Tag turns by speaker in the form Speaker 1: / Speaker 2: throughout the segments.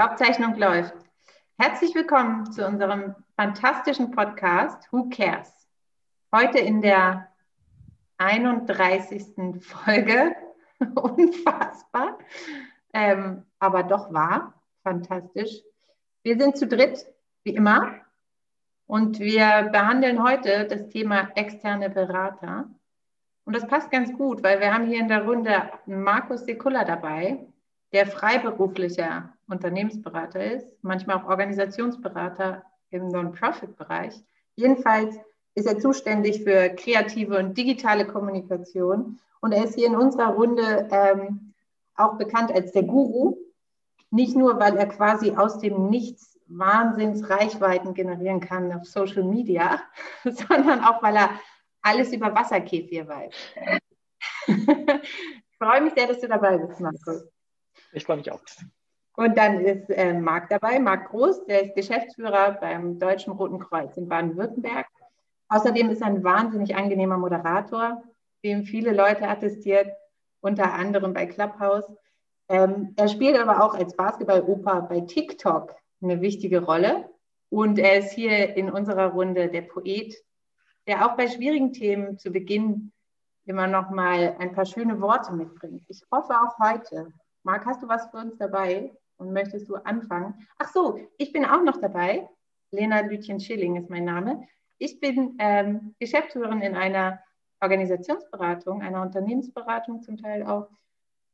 Speaker 1: Aufzeichnung läuft. Herzlich willkommen zu unserem fantastischen Podcast Who Cares? Heute in der 31. Folge. Unfassbar. Ähm, aber doch wahr. Fantastisch. Wir sind zu dritt, wie immer. Und wir behandeln heute das Thema externe Berater. Und das passt ganz gut, weil wir haben hier in der Runde Markus Sekula dabei, der freiberuflicher Unternehmensberater ist, manchmal auch Organisationsberater im Non-Profit-Bereich. Jedenfalls ist er zuständig für kreative und digitale Kommunikation. Und er ist hier in unserer Runde ähm, auch bekannt als der Guru. Nicht nur, weil er quasi aus dem Nichts Wahnsinnsreichweiten generieren kann auf Social Media, sondern auch, weil er alles über Wasserkefir weiß. ich freue mich sehr, dass du dabei bist, Markus.
Speaker 2: Ich freue mich auch.
Speaker 1: Und dann ist äh, Marc dabei, Marc Groß, der ist Geschäftsführer beim Deutschen Roten Kreuz in Baden-Württemberg. Außerdem ist er ein wahnsinnig angenehmer Moderator, dem viele Leute attestiert, unter anderem bei Clubhouse. Ähm, er spielt aber auch als Basketball-Opa bei TikTok eine wichtige Rolle. Und er ist hier in unserer Runde der Poet, der auch bei schwierigen Themen zu Beginn immer noch mal ein paar schöne Worte mitbringt. Ich hoffe auch heute. Marc, hast du was für uns dabei und möchtest du anfangen? Ach so, ich bin auch noch dabei. Lena Lütchen-Schilling ist mein Name. Ich bin ähm, Geschäftsführerin in einer Organisationsberatung, einer Unternehmensberatung zum Teil auch.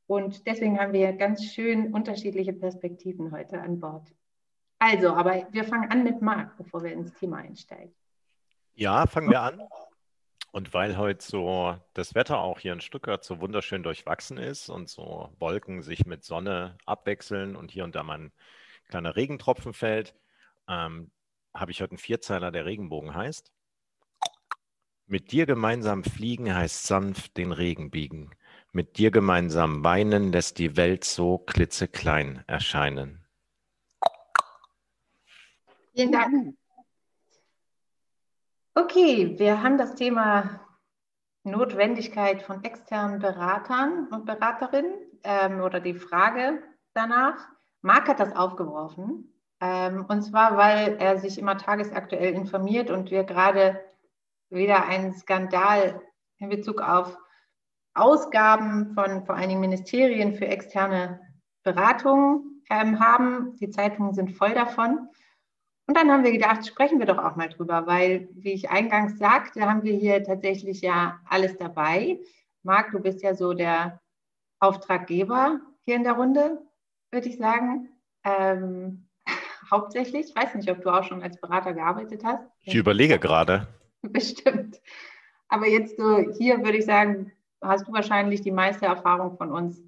Speaker 1: Und deswegen haben wir ganz schön unterschiedliche Perspektiven heute an Bord. Also, aber wir fangen an mit Marc, bevor wir ins Thema einsteigen.
Speaker 3: Ja, fangen wir an. Und weil heute so das Wetter auch hier in Stuttgart so wunderschön durchwachsen ist und so Wolken sich mit Sonne abwechseln und hier und da mal ein kleiner Regentropfen fällt, ähm, habe ich heute einen Vierzeiler, der Regenbogen heißt. Mit dir gemeinsam fliegen heißt sanft den Regen biegen. Mit dir gemeinsam weinen lässt die Welt so klitzeklein erscheinen.
Speaker 1: Vielen Dank. Okay, wir haben das Thema Notwendigkeit von externen Beratern und Beraterinnen ähm, oder die Frage danach. Marc hat das aufgeworfen. Ähm, und zwar, weil er sich immer tagesaktuell informiert und wir gerade wieder einen Skandal in Bezug auf Ausgaben von vor allen Dingen Ministerien für externe Beratungen ähm, haben. Die Zeitungen sind voll davon. Und dann haben wir gedacht, sprechen wir doch auch mal drüber, weil, wie ich eingangs sagte, haben wir hier tatsächlich ja alles dabei. Marc, du bist ja so der Auftraggeber hier in der Runde, würde ich sagen. Ähm, hauptsächlich. Ich weiß nicht, ob du auch schon als Berater gearbeitet hast.
Speaker 3: Ich überlege gerade.
Speaker 1: Bestimmt. Aber jetzt so hier würde ich sagen, hast du wahrscheinlich die meiste Erfahrung von uns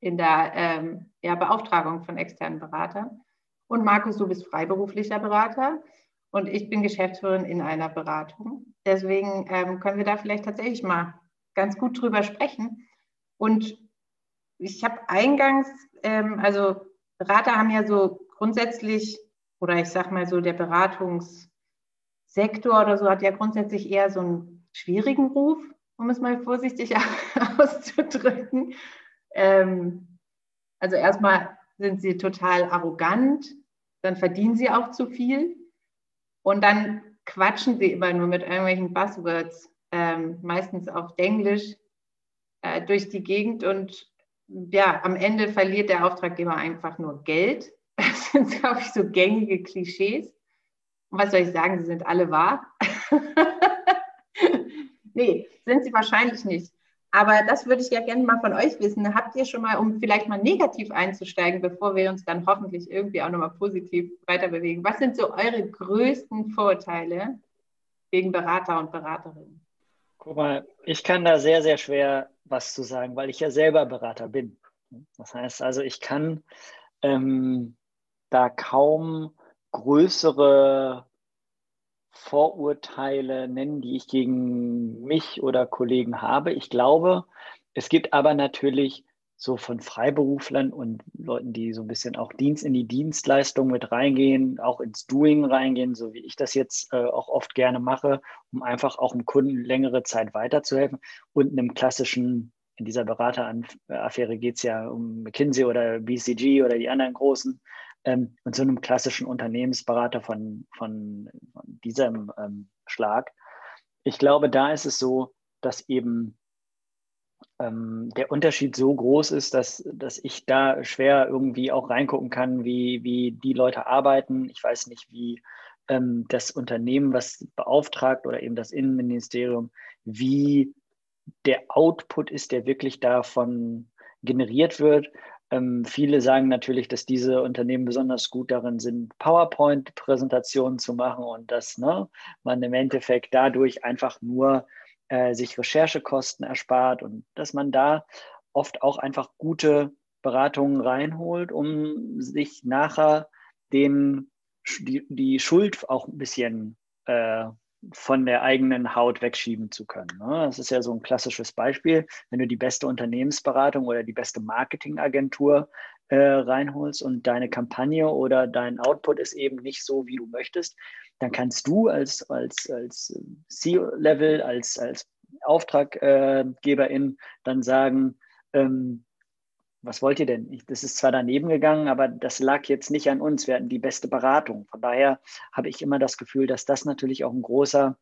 Speaker 1: in der ähm, ja, Beauftragung von externen Beratern. Und Markus, du bist freiberuflicher Berater und ich bin Geschäftsführerin in einer Beratung. Deswegen ähm, können wir da vielleicht tatsächlich mal ganz gut drüber sprechen. Und ich habe eingangs, ähm, also Berater haben ja so grundsätzlich, oder ich sage mal so, der Beratungssektor oder so hat ja grundsätzlich eher so einen schwierigen Ruf, um es mal vorsichtig auszudrücken. Ähm, also erstmal sind sie total arrogant, dann verdienen sie auch zu viel und dann quatschen sie immer nur mit irgendwelchen Buzzwords, ähm, meistens auf Englisch, äh, durch die Gegend und ja, am Ende verliert der Auftraggeber einfach nur Geld. Das sind, glaube ich, so gängige Klischees. Und was soll ich sagen, sie sind alle wahr? nee, sind sie wahrscheinlich nicht. Aber das würde ich ja gerne mal von euch wissen. Habt ihr schon mal, um vielleicht mal negativ einzusteigen, bevor wir uns dann hoffentlich irgendwie auch nochmal positiv weiter bewegen, was sind so eure größten Vorurteile gegen Berater und Beraterinnen?
Speaker 2: Guck mal, ich kann da sehr, sehr schwer was zu sagen, weil ich ja selber Berater bin. Das heißt also, ich kann ähm, da kaum größere Vorurteile nennen, die ich gegen mich oder Kollegen habe. Ich glaube, es gibt aber natürlich so von Freiberuflern und Leuten, die so ein bisschen auch Dienst in die Dienstleistung mit reingehen, auch ins Doing reingehen, so wie ich das jetzt äh, auch oft gerne mache, um einfach auch dem Kunden längere Zeit weiterzuhelfen und einem klassischen, in dieser Berateraffäre geht es ja um McKinsey oder BCG oder die anderen großen ähm, und so einem klassischen Unternehmensberater von, von, von diesem ähm, Schlag. Ich glaube, da ist es so, dass eben ähm, der Unterschied so groß ist, dass, dass ich da schwer irgendwie auch reingucken kann, wie, wie die Leute arbeiten. Ich weiß nicht, wie ähm, das Unternehmen, was beauftragt oder eben das Innenministerium, wie der Output ist, der wirklich davon generiert wird. Ähm, viele sagen natürlich, dass diese Unternehmen besonders gut darin sind, PowerPoint-Präsentationen zu machen und dass ne, man im Endeffekt dadurch einfach nur äh, sich Recherchekosten erspart und dass man da oft auch einfach gute Beratungen reinholt, um sich nachher den, die, die Schuld auch ein bisschen äh, von der eigenen Haut wegschieben zu können. Ne? Das ist ja so ein klassisches Beispiel. Wenn du die beste Unternehmensberatung oder die beste Marketingagentur äh, reinholst und deine Kampagne oder dein Output ist eben nicht so, wie du möchtest, dann kannst du als, als, als C-Level, als, als Auftraggeberin dann sagen, ähm, was wollt ihr denn? Ich, das ist zwar daneben gegangen, aber das lag jetzt nicht an uns. Wir hatten die beste Beratung. Von daher habe ich immer das Gefühl, dass das natürlich auch ein großer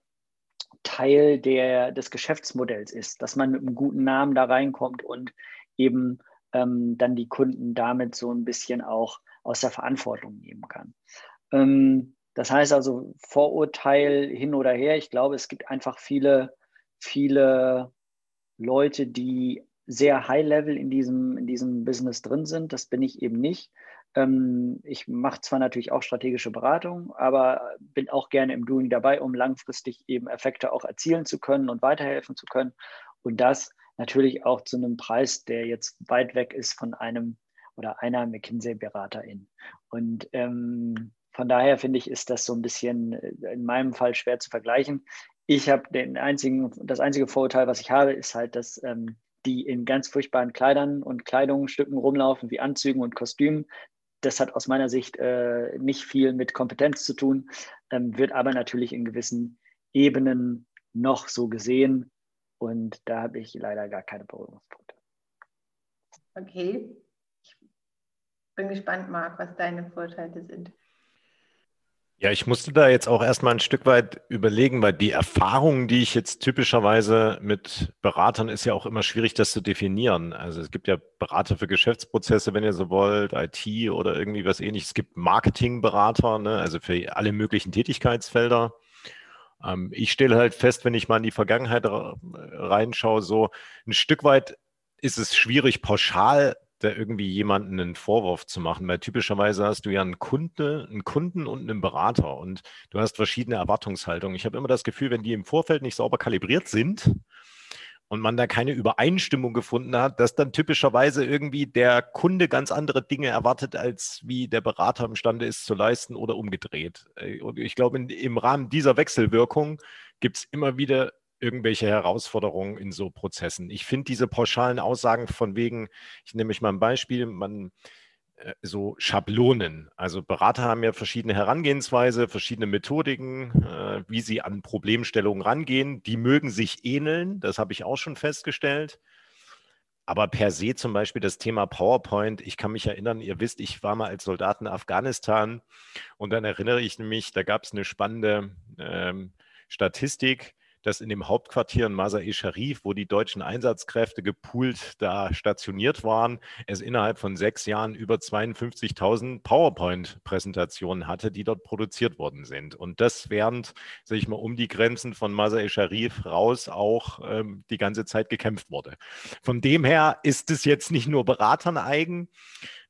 Speaker 2: Teil der, des Geschäftsmodells ist, dass man mit einem guten Namen da reinkommt und eben ähm, dann die Kunden damit so ein bisschen auch aus der Verantwortung nehmen kann. Ähm, das heißt also Vorurteil hin oder her. Ich glaube, es gibt einfach viele, viele Leute, die sehr high-level in diesem, in diesem Business drin sind. Das bin ich eben nicht. Ähm, ich mache zwar natürlich auch strategische Beratung, aber bin auch gerne im Doing dabei, um langfristig eben Effekte auch erzielen zu können und weiterhelfen zu können. Und das natürlich auch zu einem Preis, der jetzt weit weg ist von einem oder einer McKinsey-Beraterin. Und ähm, von daher finde ich, ist das so ein bisschen äh, in meinem Fall schwer zu vergleichen. Ich habe den einzigen, das einzige Vorurteil, was ich habe, ist halt, dass ähm, die in ganz furchtbaren Kleidern und Kleidungsstücken rumlaufen, wie Anzügen und Kostümen. Das hat aus meiner Sicht äh, nicht viel mit Kompetenz zu tun, ähm, wird aber natürlich in gewissen Ebenen noch so gesehen. Und da habe ich leider gar keine Berührungspunkte.
Speaker 1: Okay. Ich bin gespannt, Marc, was deine Vorteile sind.
Speaker 3: Ja, ich musste da jetzt auch erstmal ein Stück weit überlegen, weil die Erfahrungen, die ich jetzt typischerweise mit Beratern, ist ja auch immer schwierig, das zu definieren. Also es gibt ja Berater für Geschäftsprozesse, wenn ihr so wollt, IT oder irgendwie was ähnliches. Es gibt Marketingberater, ne? also für alle möglichen Tätigkeitsfelder. Ähm, ich stelle halt fest, wenn ich mal in die Vergangenheit reinschaue, so ein Stück weit ist es schwierig, pauschal da irgendwie jemanden einen Vorwurf zu machen, weil typischerweise hast du ja einen Kunde, einen Kunden und einen Berater und du hast verschiedene Erwartungshaltungen. Ich habe immer das Gefühl, wenn die im Vorfeld nicht sauber kalibriert sind und man da keine Übereinstimmung gefunden hat, dass dann typischerweise irgendwie der Kunde ganz andere Dinge erwartet, als wie der Berater imstande ist zu leisten oder umgedreht. Äh, und ich glaube, im Rahmen dieser Wechselwirkung gibt es immer wieder irgendwelche Herausforderungen in so Prozessen. Ich finde diese pauschalen Aussagen von wegen, ich nehme mich mal ein Beispiel, man äh, so Schablonen. Also Berater haben ja verschiedene Herangehensweise, verschiedene Methodiken, äh, wie sie an Problemstellungen rangehen. Die mögen sich ähneln, das habe ich auch schon festgestellt. Aber per se zum Beispiel das Thema PowerPoint, ich kann mich erinnern, ihr wisst, ich war mal als Soldat in Afghanistan und dann erinnere ich mich, da gab es eine spannende ähm, Statistik dass in dem Hauptquartier in Masai Sharif, wo die deutschen Einsatzkräfte gepoolt da stationiert waren, es innerhalb von sechs Jahren über 52.000 PowerPoint-Präsentationen hatte, die dort produziert worden sind. Und das während, sage ich mal, um die Grenzen von Masai Sharif raus auch ähm, die ganze Zeit gekämpft wurde. Von dem her ist es jetzt nicht nur Beratern eigen,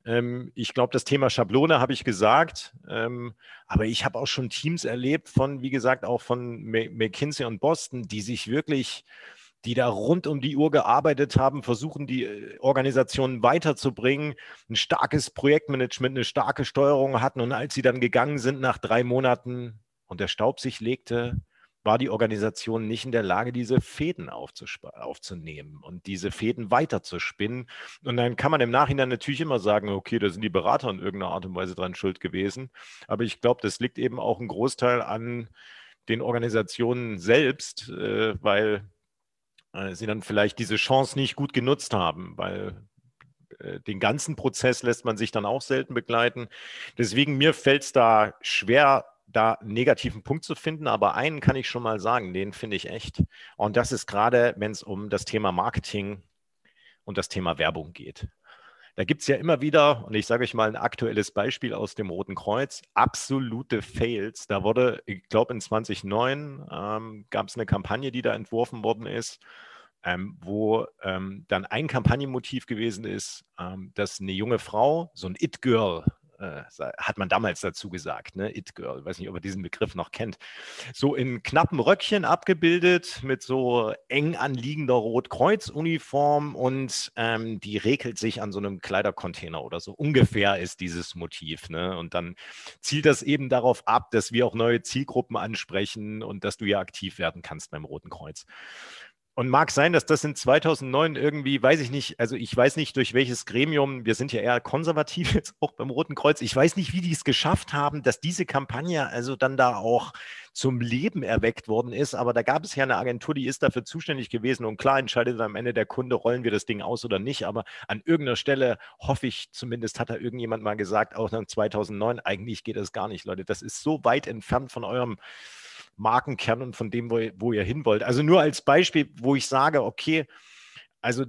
Speaker 3: ich glaube, das Thema Schablone habe ich gesagt, ähm, aber ich habe auch schon Teams erlebt von, wie gesagt, auch von McKinsey und Boston, die sich wirklich, die da rund um die Uhr gearbeitet haben, versuchen, die äh, Organisationen weiterzubringen, ein starkes Projektmanagement, eine starke Steuerung hatten. Und als sie dann gegangen sind nach drei Monaten und der Staub sich legte, war die Organisation nicht in der Lage, diese Fäden aufzunehmen und diese Fäden weiterzuspinnen. Und dann kann man im Nachhinein natürlich immer sagen, okay, da sind die Berater in irgendeiner Art und Weise dran schuld gewesen. Aber ich glaube, das liegt eben auch ein Großteil an den Organisationen selbst, äh, weil äh, sie dann vielleicht diese Chance nicht gut genutzt haben, weil äh, den ganzen Prozess lässt man sich dann auch selten begleiten. Deswegen mir fällt es da schwer, da einen negativen Punkt zu finden, aber einen kann ich schon mal sagen, den finde ich echt. Und das ist gerade, wenn es um das Thema Marketing und das Thema Werbung geht. Da gibt es ja immer wieder, und ich sage euch mal ein aktuelles Beispiel aus dem Roten Kreuz, absolute Fails. Da wurde, ich glaube in 2009 ähm, gab es eine Kampagne, die da entworfen worden ist, ähm, wo ähm, dann ein Kampagnenmotiv gewesen ist, ähm, dass eine junge Frau, so ein It-Girl, äh, hat man damals dazu gesagt, ne? It Girl, weiß nicht, ob ihr diesen Begriff noch kennt, so in knappen Röckchen abgebildet mit so eng anliegender Rotkreuz-Uniform und ähm, die regelt sich an so einem Kleidercontainer oder so. Ungefähr ist dieses Motiv. Ne? Und dann zielt das eben darauf ab, dass wir auch neue Zielgruppen ansprechen und dass du ja aktiv werden kannst beim Roten Kreuz. Und mag sein, dass das in 2009 irgendwie, weiß ich nicht, also ich weiß nicht, durch welches Gremium, wir sind ja eher konservativ jetzt auch beim Roten Kreuz, ich weiß nicht, wie die es geschafft haben, dass diese Kampagne also dann da auch zum Leben erweckt worden ist. Aber da gab es ja eine Agentur, die ist dafür zuständig gewesen. Und klar entscheidet am Ende der Kunde, rollen wir das Ding aus oder nicht. Aber an irgendeiner Stelle hoffe ich, zumindest hat da irgendjemand mal gesagt, auch dann 2009, eigentlich geht das gar nicht, Leute. Das ist so weit entfernt von eurem Markenkern und von dem, wo, wo ihr hin wollt. Also nur als Beispiel, wo ich sage, okay, also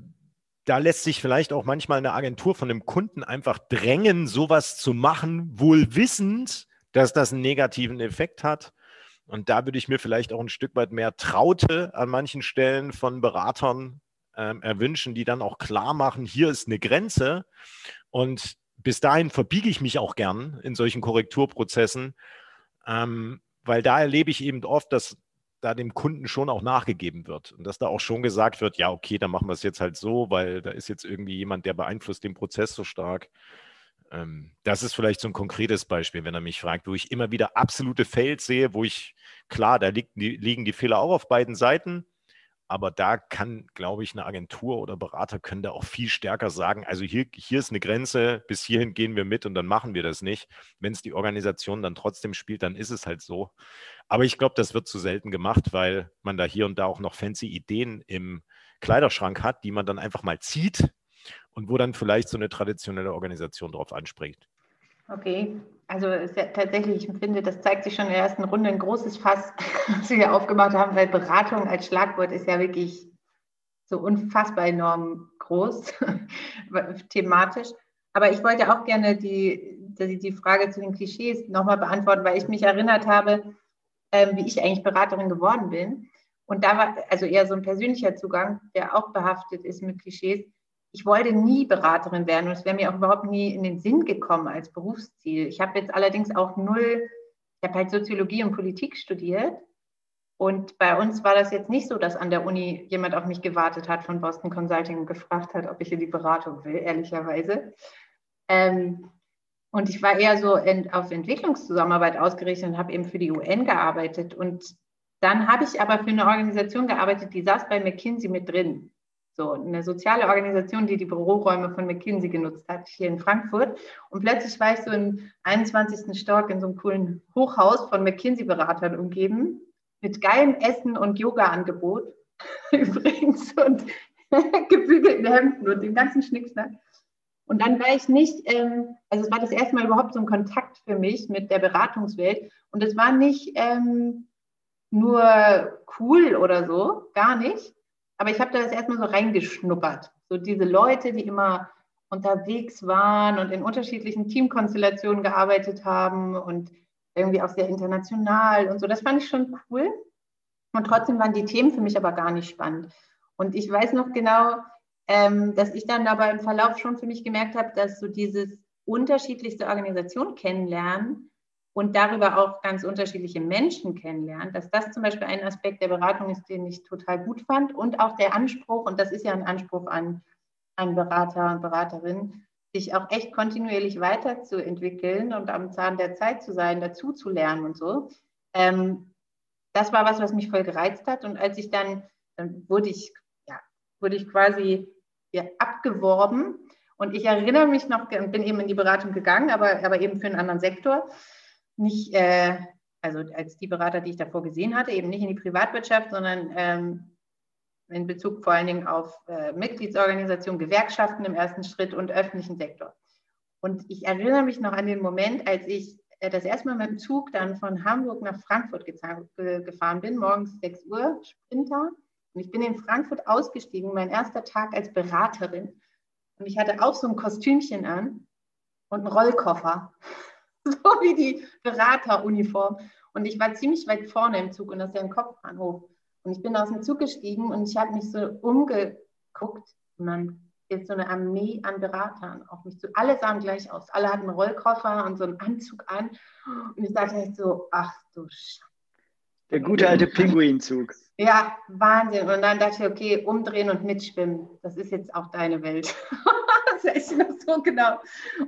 Speaker 3: da lässt sich vielleicht auch manchmal eine Agentur von einem Kunden einfach drängen, sowas zu machen, wohl wissend, dass das einen negativen Effekt hat. Und da würde ich mir vielleicht auch ein Stück weit mehr Traute an manchen Stellen von Beratern ähm, erwünschen, die dann auch klar machen, hier ist eine Grenze. Und bis dahin verbiege ich mich auch gern in solchen Korrekturprozessen. Ähm, weil da erlebe ich eben oft, dass da dem Kunden schon auch nachgegeben wird und dass da auch schon gesagt wird, ja, okay, dann machen wir es jetzt halt so, weil da ist jetzt irgendwie jemand, der beeinflusst den Prozess so stark. Ähm, das ist vielleicht so ein konkretes Beispiel, wenn er mich fragt, wo ich immer wieder absolute Fails sehe, wo ich, klar, da liegen die Fehler auch auf beiden Seiten, aber da kann, glaube ich, eine Agentur oder Berater können da auch viel stärker sagen, also hier, hier ist eine Grenze, bis hierhin gehen wir mit und dann machen wir das nicht. Wenn es die Organisation dann trotzdem spielt, dann ist es halt so. Aber ich glaube, das wird zu selten gemacht, weil man da hier und da auch noch fancy Ideen im Kleiderschrank hat, die man dann einfach mal zieht und wo dann vielleicht so eine traditionelle Organisation drauf anspringt.
Speaker 1: Okay, also ja tatsächlich, ich finde, das zeigt sich schon in der ersten Runde ein großes Fass, was wir hier aufgemacht haben, weil Beratung als Schlagwort ist ja wirklich so unfassbar enorm groß, thematisch. Aber ich wollte auch gerne die, die, Frage zu den Klischees nochmal beantworten, weil ich mich erinnert habe, ähm, wie ich eigentlich Beraterin geworden bin. Und da war also eher so ein persönlicher Zugang, der auch behaftet ist mit Klischees ich wollte nie Beraterin werden und es wäre mir auch überhaupt nie in den Sinn gekommen als Berufsziel. Ich habe jetzt allerdings auch null, ich habe halt Soziologie und Politik studiert und bei uns war das jetzt nicht so, dass an der Uni jemand auf mich gewartet hat von Boston Consulting und gefragt hat, ob ich in die Beratung will, ehrlicherweise. Ähm, und ich war eher so in, auf Entwicklungszusammenarbeit ausgerichtet und habe eben für die UN gearbeitet. Und dann habe ich aber für eine Organisation gearbeitet, die saß bei McKinsey mit drin. So, eine soziale Organisation, die die Büroräume von McKinsey genutzt hat, hier in Frankfurt. Und plötzlich war ich so im 21. Stock in so einem coolen Hochhaus von McKinsey-Beratern umgeben, mit geilem Essen und Yoga-Angebot übrigens und gebügelten Hemden und dem ganzen Schnickschnack. Und dann war ich nicht, ähm, also es war das erste Mal überhaupt so ein Kontakt für mich mit der Beratungswelt. Und es war nicht ähm, nur cool oder so, gar nicht, aber ich habe da das erstmal so reingeschnuppert. So diese Leute, die immer unterwegs waren und in unterschiedlichen Teamkonstellationen gearbeitet haben und irgendwie auch sehr international und so. Das fand ich schon cool. Und trotzdem waren die Themen für mich aber gar nicht spannend. Und ich weiß noch genau, ähm, dass ich dann aber im Verlauf schon für mich gemerkt habe, dass so dieses unterschiedlichste Organisation kennenlernen und darüber auch ganz unterschiedliche Menschen kennenlernen, dass das zum Beispiel ein Aspekt der Beratung ist, den ich total gut fand und auch der Anspruch, und das ist ja ein Anspruch an, an Berater und Beraterinnen, sich auch echt kontinuierlich weiterzuentwickeln und am Zahn der Zeit zu sein, dazu zu lernen und so. Ähm, das war was, was mich voll gereizt hat. Und als ich dann, dann wurde ich, ja, wurde ich quasi ja, abgeworben. Und ich erinnere mich noch, bin eben in die Beratung gegangen, aber, aber eben für einen anderen Sektor nicht, äh, also als die Berater, die ich davor gesehen hatte, eben nicht in die Privatwirtschaft, sondern ähm, in Bezug vor allen Dingen auf äh, Mitgliedsorganisationen, Gewerkschaften im ersten Schritt und öffentlichen Sektor. Und ich erinnere mich noch an den Moment, als ich äh, das erste Mal mit dem Zug dann von Hamburg nach Frankfurt gefahren bin, morgens 6 Uhr, Sprinter. Und ich bin in Frankfurt ausgestiegen, mein erster Tag als Beraterin. Und ich hatte auch so ein Kostümchen an und einen Rollkoffer, so wie die Berateruniform. Und ich war ziemlich weit vorne im Zug und das ist ja ein Kopfbahnhof. Und ich bin aus dem Zug gestiegen und ich habe mich so umgeguckt und dann ist so eine Armee an Beratern auf mich zu. Alle sahen gleich aus. Alle hatten Rollkoffer und so einen Anzug an. Und ich dachte echt so, ach du Scheiße.
Speaker 2: Der gute alte Pinguinzug.
Speaker 1: Ja, Wahnsinn. Und dann dachte ich, okay, umdrehen und mitschwimmen. Das ist jetzt auch deine Welt. das ich noch so genau.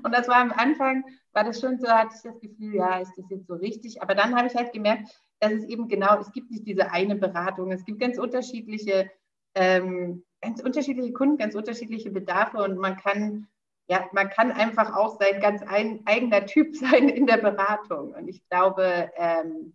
Speaker 1: Und das war am Anfang, war das schon so, hatte ich das Gefühl, ja, ist das jetzt so richtig? Aber dann habe ich halt gemerkt, dass es eben genau, es gibt nicht diese eine Beratung. Es gibt ganz unterschiedliche, ähm, ganz unterschiedliche Kunden, ganz unterschiedliche Bedarfe und man kann ja, man kann einfach auch sein ganz ein, eigener Typ sein in der Beratung. Und ich glaube, ähm,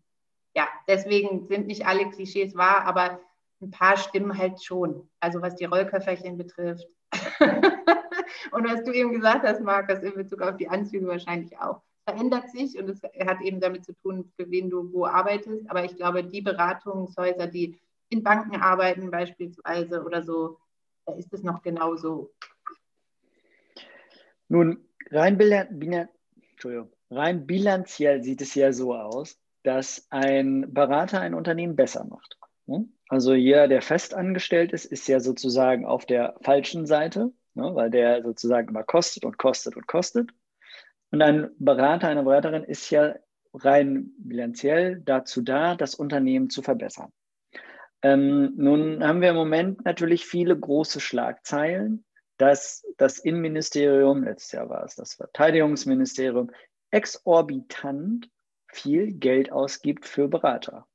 Speaker 1: ja, deswegen sind nicht alle Klischees wahr, aber ein paar stimmen halt schon. Also was die Rollköfferchen betrifft. und was du eben gesagt hast, Markus, in Bezug auf die Anzüge wahrscheinlich auch. Verändert sich und es hat eben damit zu tun, für wen du wo arbeitest. Aber ich glaube, die Beratungshäuser, die in Banken arbeiten beispielsweise oder so, da ist es noch genauso.
Speaker 2: Nun, rein, bilan rein bilanziell sieht es ja so aus, dass ein Berater ein Unternehmen besser macht. Ne? Also jeder, der festangestellt ist, ist ja sozusagen auf der falschen Seite, ne? weil der sozusagen immer kostet und kostet und kostet. Und ein Berater, eine Beraterin ist ja rein bilanziell dazu da, das Unternehmen zu verbessern. Ähm, nun haben wir im Moment natürlich viele große Schlagzeilen, dass das Innenministerium, letztes Jahr war es das Verteidigungsministerium, exorbitant viel Geld ausgibt für Berater.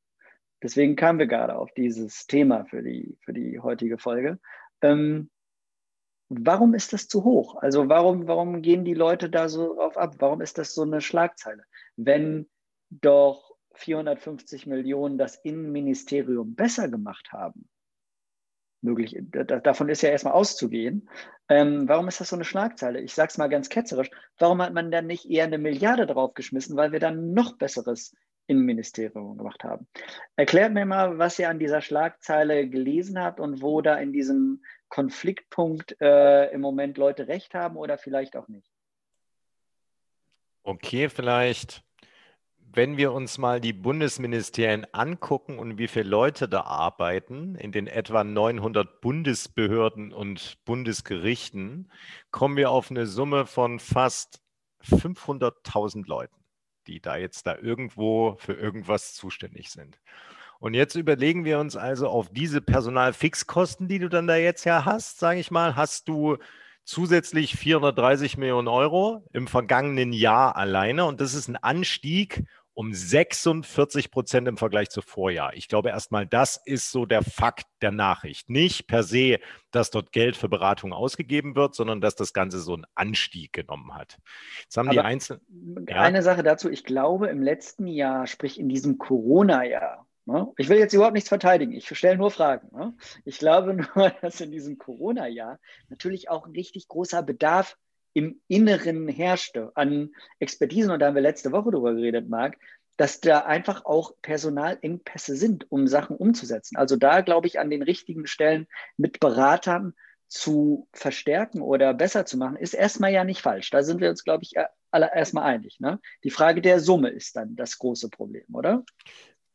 Speaker 2: Deswegen kamen wir gerade auf dieses Thema für die, für die heutige Folge. Ähm, warum ist das zu hoch? Also warum, warum gehen die Leute da so drauf ab? Warum ist das so eine Schlagzeile? Wenn doch 450 Millionen das Innenministerium besser gemacht haben, möglich, davon ist ja erstmal auszugehen. Ähm, warum ist das so eine Schlagzeile? Ich sage es mal ganz ketzerisch. Warum hat man dann nicht eher eine Milliarde draufgeschmissen, weil wir dann noch besseres Innenministerium gemacht haben? Erklärt mir mal, was ihr an dieser Schlagzeile gelesen habt und wo da in diesem Konfliktpunkt äh, im Moment Leute recht haben oder vielleicht auch nicht.
Speaker 3: Okay, vielleicht wenn wir uns mal die Bundesministerien angucken und wie viele Leute da arbeiten, in den etwa 900 Bundesbehörden und Bundesgerichten, kommen wir auf eine Summe von fast 500.000 Leuten, die da jetzt da irgendwo für irgendwas zuständig sind. Und jetzt überlegen wir uns also auf diese Personalfixkosten, die du dann da jetzt ja hast, sage ich mal, hast du zusätzlich 430 Millionen Euro im vergangenen Jahr alleine. Und das ist ein Anstieg um 46 Prozent im Vergleich zu Vorjahr. Ich glaube erstmal, das ist so der Fakt der Nachricht. Nicht per se, dass dort Geld für Beratung ausgegeben wird, sondern dass das Ganze so einen Anstieg genommen hat.
Speaker 2: Jetzt haben Aber die einzelnen. Ja? Eine Sache dazu, ich glaube, im letzten Jahr, sprich in diesem Corona-Jahr, ich will jetzt überhaupt nichts verteidigen, ich stelle nur Fragen. Ne? Ich glaube nur, dass in diesem Corona-Jahr natürlich auch ein richtig großer Bedarf im Inneren herrschte an Expertisen, und da haben wir letzte Woche drüber geredet, Marc, dass da einfach auch Personalengpässe sind, um Sachen umzusetzen. Also da glaube ich an den richtigen Stellen mit Beratern zu verstärken oder besser zu machen, ist erstmal ja nicht falsch. Da sind wir uns, glaube ich, alle erstmal einig. Ne? Die Frage der Summe ist dann das große Problem, oder?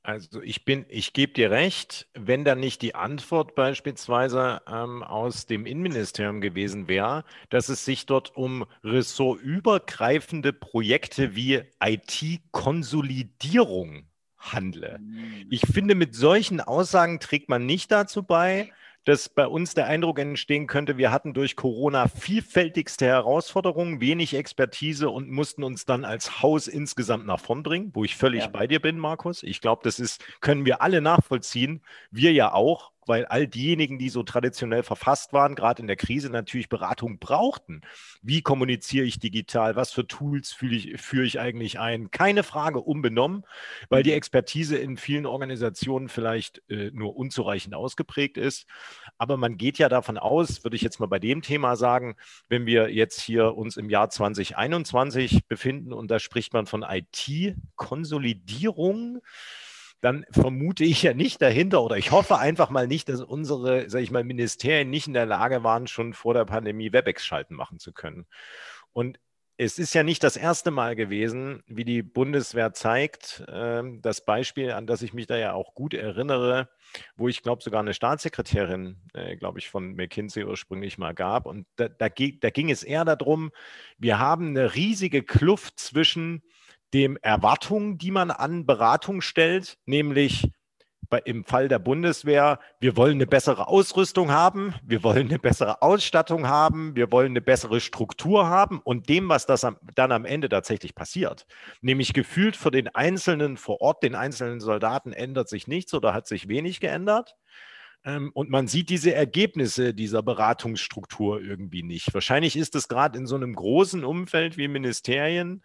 Speaker 3: Also ich bin, ich gebe dir recht, wenn dann nicht die Antwort beispielsweise ähm, aus dem Innenministerium gewesen wäre, dass es sich dort um ressortübergreifende Projekte wie IT-Konsolidierung handle. Hm. Ich finde, mit solchen Aussagen trägt man nicht dazu bei, dass bei uns der Eindruck entstehen könnte, wir hatten durch Corona vielfältigste Herausforderungen, wenig Expertise und mussten uns dann als Haus insgesamt nach vorn bringen, wo ich völlig ja. bei dir bin, Markus. Ich glaube, das ist, können wir alle nachvollziehen. Wir ja auch. Weil all diejenigen, die so traditionell verfasst waren, gerade in der Krise natürlich Beratung brauchten. Wie kommuniziere ich digital? Was für Tools führe ich, führe ich eigentlich ein? Keine Frage unbenommen, weil die. Expertise in vielen Organisationen vielleicht äh, nur unzureichend ausgeprägt ist. Aber man geht ja davon aus, würde ich jetzt mal bei dem Thema sagen, wenn wir jetzt hier uns im Jahr 2021 befinden und da spricht man von IT-Konsolidierung, dann vermute ich ja nicht dahinter oder ich hoffe einfach mal nicht, dass unsere, sage ich mal, Ministerien nicht in der Lage waren, schon vor der Pandemie WebEx-Schalten machen zu können. Und es ist ja nicht das erste Mal gewesen, wie die Bundeswehr zeigt, äh, das Beispiel, an das ich mich da ja auch gut erinnere, wo ich glaube sogar eine Staatssekretärin, äh, glaube ich, von McKinsey ursprünglich mal gab. Und da, da, da ging es eher darum, wir haben eine riesige Kluft zwischen dem Erwartungen, die man an Beratung stellt, nämlich bei, im Fall der Bundeswehr, wir wollen eine bessere Ausrüstung haben, wir wollen eine bessere Ausstattung haben, wir wollen eine bessere Struktur haben und dem, was das am, dann am Ende tatsächlich passiert, nämlich gefühlt für den Einzelnen vor Ort, den einzelnen Soldaten ändert sich nichts oder hat sich wenig geändert. Ähm, und man sieht diese Ergebnisse dieser Beratungsstruktur irgendwie nicht. Wahrscheinlich ist es gerade in so einem großen Umfeld wie Ministerien,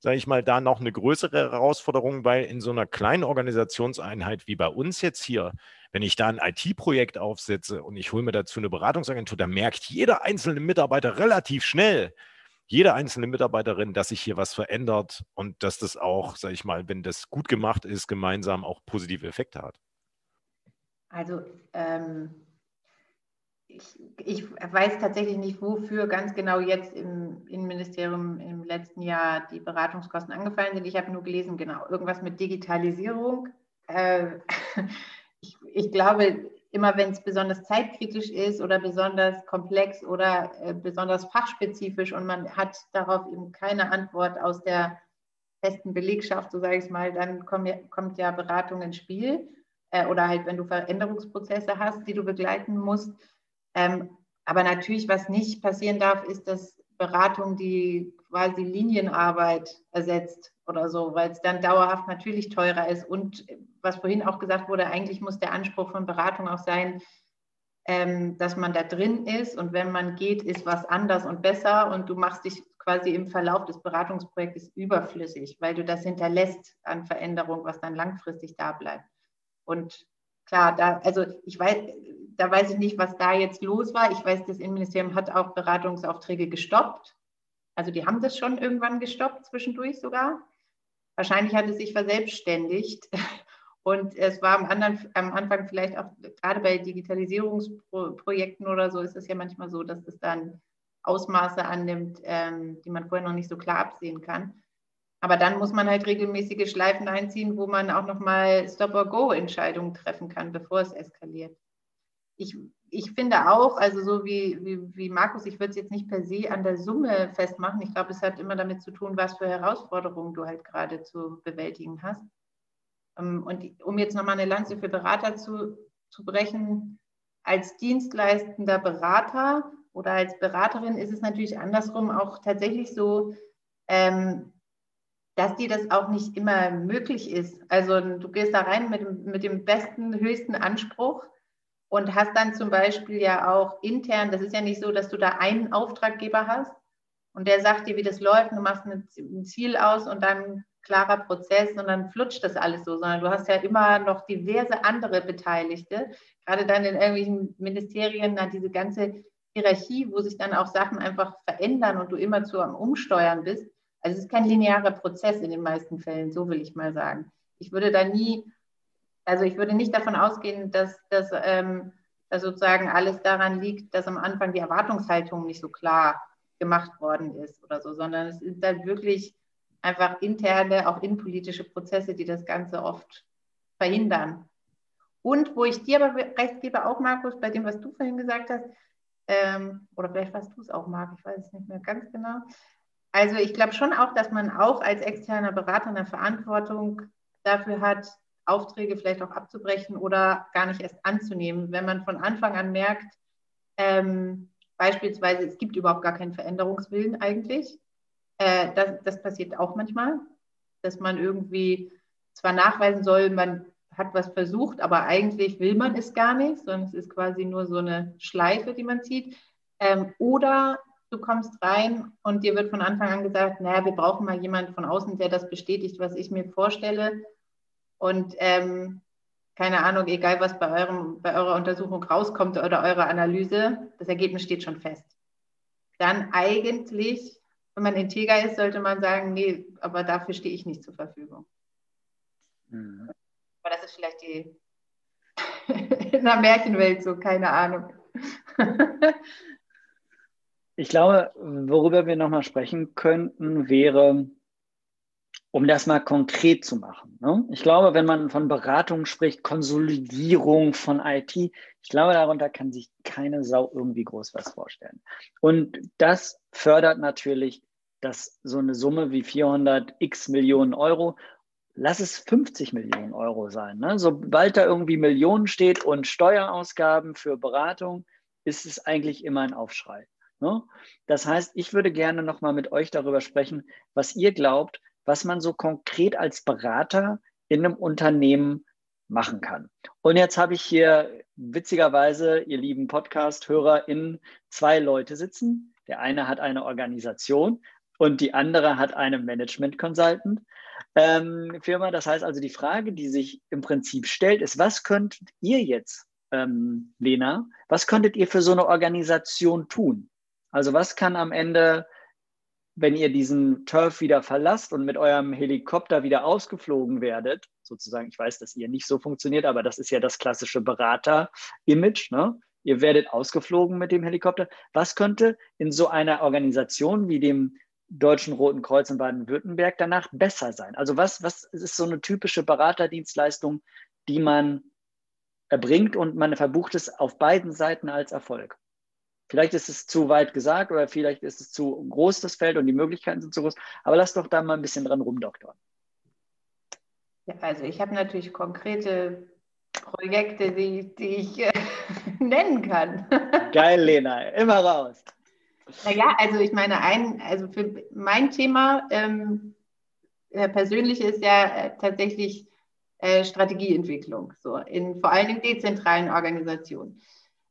Speaker 3: sage ich mal, da noch eine größere Herausforderung, weil in so einer kleinen Organisationseinheit wie bei uns jetzt hier, wenn ich da ein IT-Projekt aufsetze und ich hole mir dazu eine Beratungsagentur, da merkt jeder einzelne Mitarbeiter relativ schnell, jede einzelne Mitarbeiterin, dass sich hier was verändert und dass das auch, sage ich mal, wenn das gut gemacht ist, gemeinsam auch positive Effekte hat.
Speaker 1: Also ähm, ich, ich, weiß tatsächlich nicht, wofür ganz genau jetzt im Innenministerium im letzten Jahr die Beratungskosten angefallen sind. Ich habe nur gelesen, genau, irgendwas mit Digitalisierung. Äh, ich, ich, glaube, immer wenn es besonders zeitkritisch ist oder besonders komplex oder äh, besonders fachspezifisch und man hat darauf eben keine Antwort aus der festen Belegschaft, so sage ich es mal, dann kommt kommt ja Beratung ins Spiel äh, oder halt, wenn du Veränderungsprozesse hast, die du begleiten musst. Ähm, aber natürlich, was nicht passieren darf, ist, dass Beratung die quasi Linienarbeit ersetzt oder so, weil es dann dauerhaft natürlich teurer ist. Und was vorhin auch gesagt wurde, eigentlich muss der Anspruch von Beratung auch sein, ähm, dass man da drin ist und wenn man geht, ist was anders und besser und du machst dich quasi im Verlauf des Beratungsprojektes überflüssig, weil du das hinterlässt an Veränderung, was dann langfristig da bleibt. Und klar, da, also ich weiß, da weiß ich nicht, was da jetzt los war. Ich weiß, das Innenministerium hat auch Beratungsaufträge gestoppt. Also die haben das schon irgendwann gestoppt, zwischendurch sogar. Wahrscheinlich hat es sich verselbstständigt. Und es war am, anderen, am Anfang vielleicht auch, gerade bei Digitalisierungsprojekten oder so, ist es ja manchmal so, dass es dann Ausmaße annimmt, ähm, die man vorher noch nicht so klar absehen kann. Aber dann muss man halt regelmäßige Schleifen einziehen, wo man auch nochmal Stop-or-Go-Entscheidungen treffen kann, bevor es eskaliert. Ich, ich finde auch, also so wie, wie, wie Markus, ich würde es jetzt nicht per se an der Summe festmachen. Ich glaube, es hat immer damit zu tun, was für Herausforderungen du halt gerade zu bewältigen hast. Ähm, und um jetzt nochmal eine Lanze für Berater zu, zu brechen, als dienstleistender Berater oder als Beraterin ist es natürlich andersrum auch tatsächlich so, ähm, dass dir das auch nicht immer möglich ist. Also du gehst da rein mit, mit dem besten, höchsten Anspruch und hast dann zum Beispiel ja auch intern, das ist ja nicht so, dass du da einen Auftraggeber hast und der sagt dir, wie das läuft, du machst ein Ziel aus und dann klarer Prozess und dann flutscht das alles so, sondern du hast ja immer noch diverse andere Beteiligte, gerade dann in irgendwelchen Ministerien, dann diese ganze Hierarchie, wo sich dann auch Sachen einfach verändern und du immer zu am Umsteuern bist. Also es ist kein linearer Prozess in den meisten Fällen, so will ich mal sagen. Ich würde da nie, also ich würde nicht davon ausgehen, dass, dass, ähm, dass sozusagen alles daran liegt, dass am Anfang die Erwartungshaltung nicht so klar gemacht worden ist oder so, sondern es sind dann wirklich einfach interne, auch innenpolitische Prozesse, die das Ganze oft verhindern. Und wo ich dir aber recht gebe, auch Markus, bei dem, was du vorhin gesagt hast, ähm, oder vielleicht warst du es auch, Marc, ich weiß es nicht mehr ganz genau, also ich glaube schon auch, dass man auch als externer Berater eine Verantwortung dafür hat, Aufträge vielleicht auch abzubrechen oder gar nicht erst anzunehmen. Wenn man von Anfang an merkt, ähm, beispielsweise, es gibt überhaupt gar keinen Veränderungswillen eigentlich. Äh, das, das passiert auch manchmal, dass man irgendwie zwar nachweisen soll, man hat was versucht, aber eigentlich will man es gar nicht, sondern es ist quasi nur so eine Schleife, die man zieht. Ähm, oder du kommst rein und dir wird von Anfang an gesagt, naja, wir brauchen mal jemanden von außen, der das bestätigt, was ich mir vorstelle. Und ähm, keine Ahnung, egal was bei, eurem, bei eurer Untersuchung rauskommt oder eurer Analyse, das Ergebnis steht schon fest. Dann eigentlich, wenn man integer ist, sollte man sagen, nee, aber dafür stehe ich nicht zur Verfügung. Mhm. Aber das ist vielleicht die in der Märchenwelt so, keine Ahnung.
Speaker 2: ich glaube, worüber wir nochmal sprechen könnten, wäre, um das mal konkret zu machen. Ne? Ich glaube, wenn man von Beratung spricht, Konsolidierung von IT, ich glaube, darunter kann sich keine Sau irgendwie groß was vorstellen. Und das fördert natürlich, dass so eine Summe wie 400 x Millionen Euro lass es 50 Millionen Euro sein. Ne? Sobald da irgendwie Millionen steht und Steuerausgaben für Beratung, ist es eigentlich immer ein Aufschrei. Ne? Das heißt, ich würde gerne nochmal mit euch darüber sprechen, was ihr glaubt, was man so konkret als Berater in einem Unternehmen machen kann. Und jetzt habe ich hier witzigerweise, ihr lieben Podcast-HörerInnen, zwei Leute sitzen. Der eine hat eine Organisation und die andere hat eine Management Consultant ähm. Das heißt also, die Frage, die sich im Prinzip stellt, ist, was könnt ihr jetzt, ähm, Lena, was könntet ihr für so eine Organisation tun? Also was kann am Ende, wenn ihr diesen Turf wieder verlasst und mit eurem Helikopter wieder ausgeflogen werdet, sozusagen, ich weiß, dass ihr nicht so funktioniert, aber das ist ja das klassische Berater-Image, ne? Ihr werdet ausgeflogen mit dem Helikopter. Was könnte in so einer Organisation wie dem Deutschen Roten Kreuz in Baden-Württemberg danach besser sein? Also was, was ist so eine typische Beraterdienstleistung, die man erbringt und man verbucht es auf beiden Seiten als Erfolg? Vielleicht ist es zu weit gesagt oder vielleicht ist es zu groß, das Feld, und die Möglichkeiten sind zu groß. Aber lass doch da mal ein bisschen dran rumdoktoren.
Speaker 1: Ja, also ich habe natürlich konkrete Projekte, die, die ich äh, nennen kann.
Speaker 2: Geil, Lena, immer raus.
Speaker 1: Naja, also ich meine, ein, also für mein Thema ähm, äh, persönlich ist ja äh, tatsächlich äh, Strategieentwicklung, so in vor allen Dingen dezentralen Organisationen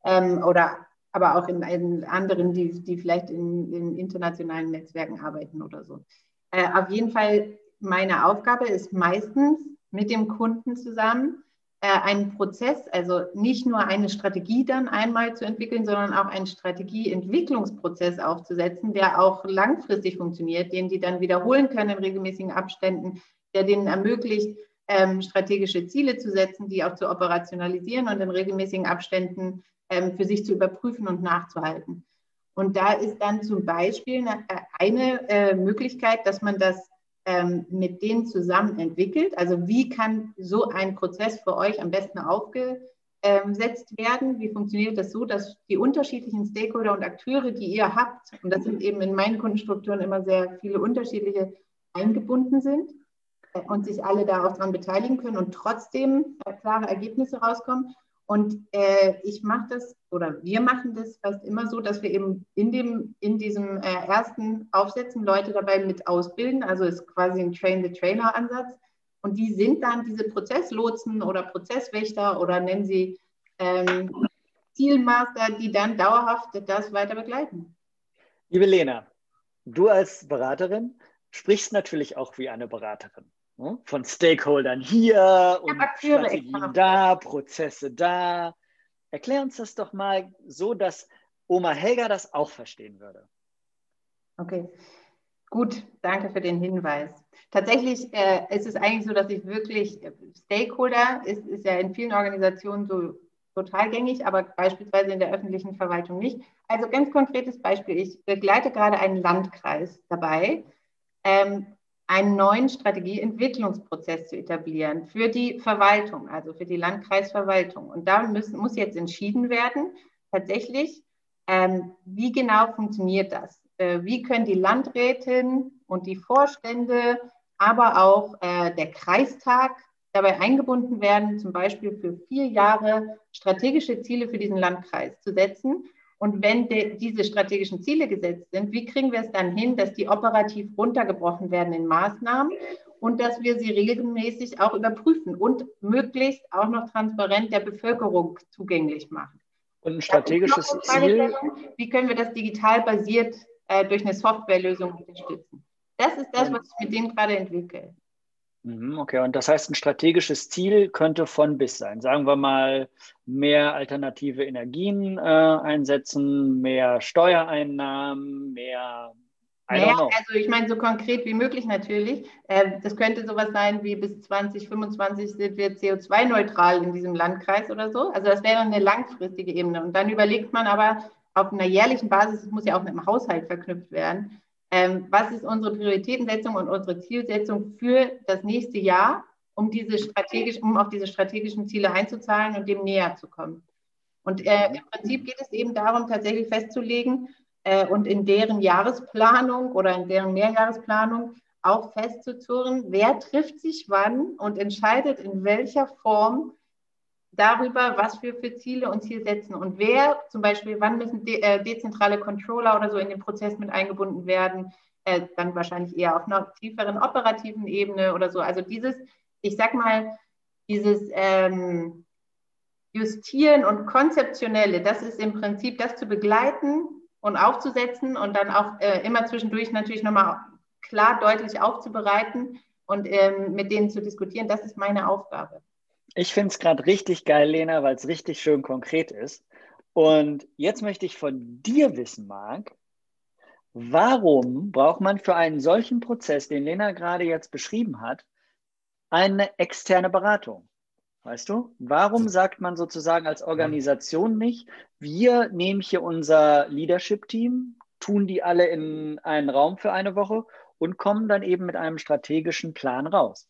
Speaker 1: ähm, oder aber auch in, in anderen, die, die vielleicht in, in, internationalen Netzwerken arbeiten oder so. Äh, auf jeden Fall, meine Aufgabe ist meistens mit dem Kunden zusammen äh, einen Prozess, also nicht nur eine Strategie dann einmal zu entwickeln, sondern auch einen Strategieentwicklungsprozess aufzusetzen, der auch langfristig funktioniert, den die dann wiederholen können in regelmäßigen Abständen, der denen ermöglicht, ähm, strategische Ziele zu setzen, die auch zu operationalisieren und in regelmäßigen Abständen ähm, für sich zu überprüfen und nachzuhalten. Und da ist dann zum Beispiel eine, eine äh, Möglichkeit, dass man das ähm, mit denen zusammen entwickelt? Also wie kann so ein Prozess für euch am besten aufgesetzt werden? Wie funktioniert das so, dass die unterschiedlichen Stakeholder und Akteure, die ihr habt, und das sind eben in meinen Kundenstrukturen immer sehr viele unterschiedliche, eingebunden sind äh, und sich alle darauf dran beteiligen können und trotzdem äh, klare Ergebnisse rauskommen? Und äh, ich mache das oder wir machen das fast immer so, dass wir eben in, dem, in diesem äh, ersten Aufsetzen Leute dabei mit ausbilden. Also ist quasi ein Train-the-Trainer-Ansatz. Und die sind dann diese Prozesslotsen oder Prozesswächter oder nennen sie ähm, Zielmaster, die dann dauerhaft das weiter begleiten.
Speaker 2: Liebe Lena, du als Beraterin sprichst natürlich auch wie eine Beraterin. Ne? von Stakeholdern hier und Strategien da, Prozesse da. Erklär uns das doch mal so, dass Oma Helga das auch verstehen würde.
Speaker 1: Okay, gut, danke für den Hinweis. Tatsächlich äh, ist es eigentlich so, dass ich wirklich, äh, Stakeholder ist, ist ja in vielen Organisationen so total gängig, aber beispielsweise in der öffentlichen Verwaltung nicht. Also ganz konkretes Beispiel, ich begleite gerade einen Landkreis dabei, ähm, einen neuen Strategieentwicklungsprozess zu etablieren für die Verwaltung, also für die Landkreisverwaltung. Und da müssen, muss jetzt entschieden werden, tatsächlich, ähm, wie genau funktioniert das? Äh, wie können die Landrätin und die Vorstände, aber auch äh, der Kreistag dabei eingebunden werden, zum Beispiel für vier Jahre strategische Ziele für diesen Landkreis zu setzen und wenn de, diese strategischen Ziele gesetzt sind, wie kriegen wir es dann hin, dass die operativ runtergebrochen werden in Maßnahmen und dass wir sie regelmäßig auch überprüfen und möglichst auch noch transparent der Bevölkerung zugänglich machen.
Speaker 2: Und ein strategisches Ziel.
Speaker 1: Wie können wir das digital basiert äh, durch eine Softwarelösung unterstützen? Das ist das, was ich mit denen gerade entwickle.
Speaker 2: Mhm, okay, und das heißt, ein strategisches Ziel könnte von bis sein. Sagen wir mal, mehr alternative Energien äh, einsetzen, mehr Steuereinnahmen, mehr
Speaker 1: naja, also ich meine, so konkret wie möglich natürlich. Äh, das könnte sowas sein wie bis 2025 sind wir CO2-neutral in diesem Landkreis oder so. Also das wäre eine langfristige Ebene. Und dann überlegt man aber auf einer jährlichen Basis, es muss ja auch mit dem Haushalt verknüpft werden, ähm, was ist unsere Prioritätensetzung und unsere Zielsetzung für das nächste Jahr, um, diese strategisch, um auf diese strategischen Ziele einzuzahlen und dem näher zu kommen. Und äh, im Prinzip geht es eben darum, tatsächlich festzulegen, äh, und in deren Jahresplanung oder in deren Mehrjahresplanung auch festzuzurren, wer trifft sich wann und entscheidet in welcher Form darüber, was wir für Ziele und Ziel setzen und wer zum Beispiel, wann müssen de äh, dezentrale Controller oder so in den Prozess mit eingebunden werden, äh, dann wahrscheinlich eher auf einer tieferen operativen Ebene oder so. Also dieses, ich sag mal, dieses ähm, Justieren und Konzeptionelle, das ist im Prinzip das zu begleiten, und aufzusetzen und dann auch äh, immer zwischendurch natürlich nochmal klar, deutlich aufzubereiten und ähm, mit denen zu diskutieren. Das ist meine Aufgabe.
Speaker 2: Ich finde es gerade richtig geil, Lena, weil es richtig schön konkret ist. Und jetzt möchte ich von dir wissen, Marc, warum braucht man für einen solchen Prozess, den Lena gerade jetzt beschrieben hat, eine externe Beratung? Weißt du? Warum sagt man sozusagen als Organisation nicht, wir nehmen hier unser Leadership-Team, tun die alle in einen Raum für eine Woche und kommen dann eben mit einem strategischen Plan raus?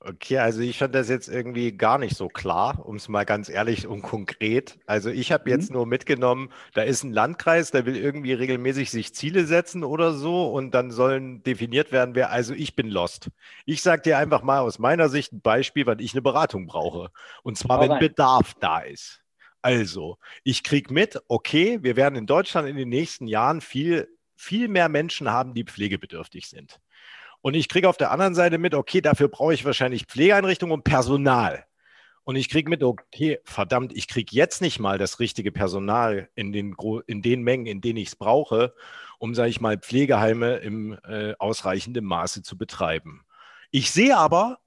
Speaker 3: Okay, also ich fand das jetzt irgendwie gar nicht so klar, um es mal ganz ehrlich und konkret. Also ich habe jetzt mhm. nur mitgenommen, da ist ein Landkreis, der will irgendwie regelmäßig sich Ziele setzen oder so und dann sollen definiert werden, wer, also ich bin lost. Ich sage dir einfach mal aus meiner Sicht ein Beispiel, wann ich eine Beratung brauche. Und zwar, wenn Bedarf da ist. Also, ich kriege mit, okay, wir werden in Deutschland in den nächsten Jahren viel, viel mehr Menschen haben, die pflegebedürftig sind. Und ich kriege auf der anderen Seite mit, okay, dafür brauche ich wahrscheinlich Pflegeeinrichtungen und Personal. Und ich kriege mit, okay, verdammt, ich kriege jetzt nicht mal das richtige Personal in den, in den Mengen, in denen ich es brauche, um, sage ich mal, Pflegeheime im äh, ausreichenden Maße zu betreiben. Ich sehe aber,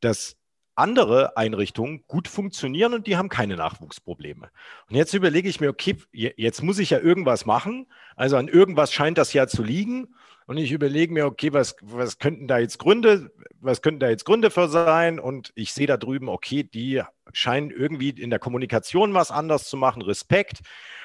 Speaker 3: dass andere Einrichtungen gut funktionieren und die haben keine Nachwuchsprobleme. Und jetzt überlege ich mir, okay, jetzt muss ich ja irgendwas machen. Also an irgendwas scheint das ja zu liegen. Und ich überlege mir, okay, was, was könnten da jetzt Gründe, was könnten da jetzt Gründe für sein? Und ich sehe da drüben, okay, die scheinen irgendwie in der Kommunikation was anders zu machen, Respekt.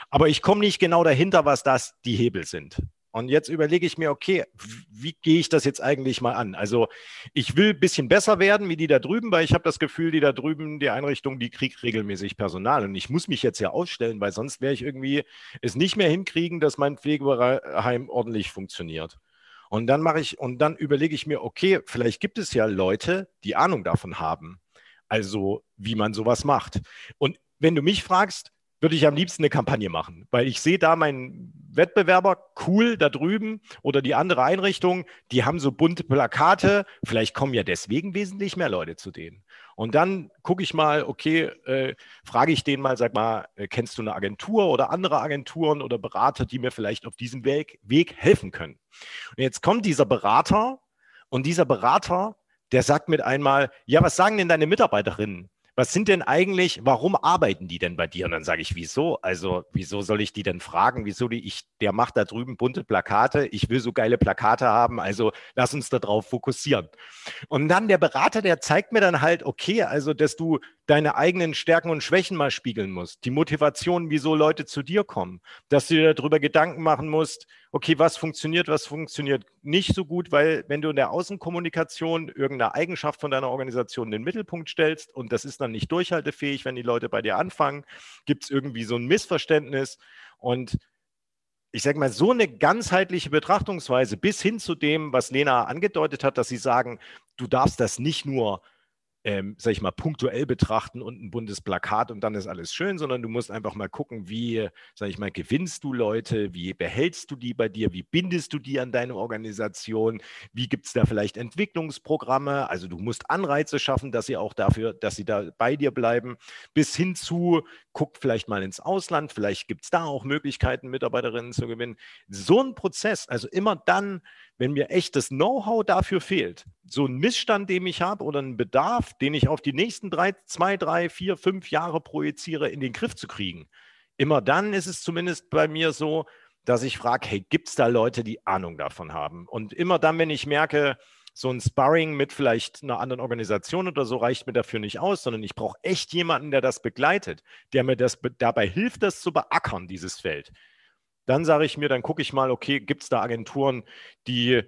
Speaker 3: Aber ich komme nicht genau dahinter, was das die Hebel sind. Und jetzt überlege ich mir, okay, wie gehe ich das jetzt eigentlich mal an? Also ich will ein bisschen besser werden wie die da drüben, weil ich habe das Gefühl, die da drüben, die Einrichtung, die kriegt regelmäßig Personal. Und ich muss mich jetzt ja ausstellen, weil sonst wäre ich irgendwie es nicht mehr hinkriegen, dass mein Pflegeheim ordentlich funktioniert. Und dann mache ich, und dann überlege ich mir, okay, vielleicht gibt es ja Leute, die Ahnung davon haben. Also, wie man sowas macht. Und wenn du mich fragst, würde ich am liebsten eine Kampagne machen, weil ich sehe da meinen Wettbewerber cool da drüben oder die andere Einrichtung, die haben so bunte Plakate, vielleicht kommen ja deswegen wesentlich mehr Leute zu denen. Und dann gucke ich mal, okay, äh, frage ich den mal, sag mal, äh, kennst du eine Agentur oder andere Agenturen oder Berater, die mir vielleicht auf diesem Weg, Weg helfen können? Und jetzt kommt dieser Berater und dieser Berater, der sagt mit einmal, ja, was sagen denn deine Mitarbeiterinnen? Was sind denn eigentlich, warum arbeiten die denn bei dir? Und dann sage ich, wieso? Also, wieso soll ich die denn fragen? Wieso die, ich, der macht da drüben bunte Plakate, ich will so geile Plakate haben, also lass uns darauf fokussieren. Und dann der Berater, der zeigt mir dann halt, okay, also, dass du deine eigenen Stärken und Schwächen mal spiegeln musst, die Motivation, wieso Leute zu dir kommen, dass du dir darüber Gedanken machen musst, okay, was funktioniert, was funktioniert nicht so gut, weil wenn du in der Außenkommunikation irgendeine Eigenschaft von deiner Organisation in den Mittelpunkt stellst und das ist dann nicht durchhaltefähig, wenn die Leute bei dir anfangen, gibt es irgendwie so ein Missverständnis. Und ich sage mal, so eine ganzheitliche Betrachtungsweise bis hin zu dem, was Lena angedeutet hat, dass sie sagen, du darfst das nicht nur ähm, sag ich mal, punktuell betrachten und ein buntes Plakat und dann ist alles schön, sondern du musst einfach mal gucken, wie, sag ich mal, gewinnst du Leute, wie behältst du die bei dir, wie bindest du die an deine Organisation, wie gibt es da vielleicht Entwicklungsprogramme, also du musst Anreize schaffen, dass sie auch dafür, dass sie da bei dir bleiben, bis hin zu, guck vielleicht mal ins Ausland, vielleicht gibt es da auch Möglichkeiten, Mitarbeiterinnen zu gewinnen. So ein Prozess, also immer dann, wenn mir echt das Know-how dafür fehlt, so ein Missstand, den ich habe oder einen Bedarf, den ich auf die nächsten drei, zwei, drei, vier, fünf Jahre projiziere, in den Griff zu kriegen, immer dann ist es zumindest bei mir so, dass ich frage, hey, gibt es da Leute, die Ahnung davon haben? Und immer dann, wenn ich merke, so ein Sparring mit vielleicht einer anderen Organisation oder so reicht mir dafür nicht aus, sondern ich brauche echt jemanden, der das begleitet, der mir das dabei hilft, das zu beackern, dieses Feld. Dann sage ich mir, dann gucke ich mal, okay, gibt es da Agenturen, die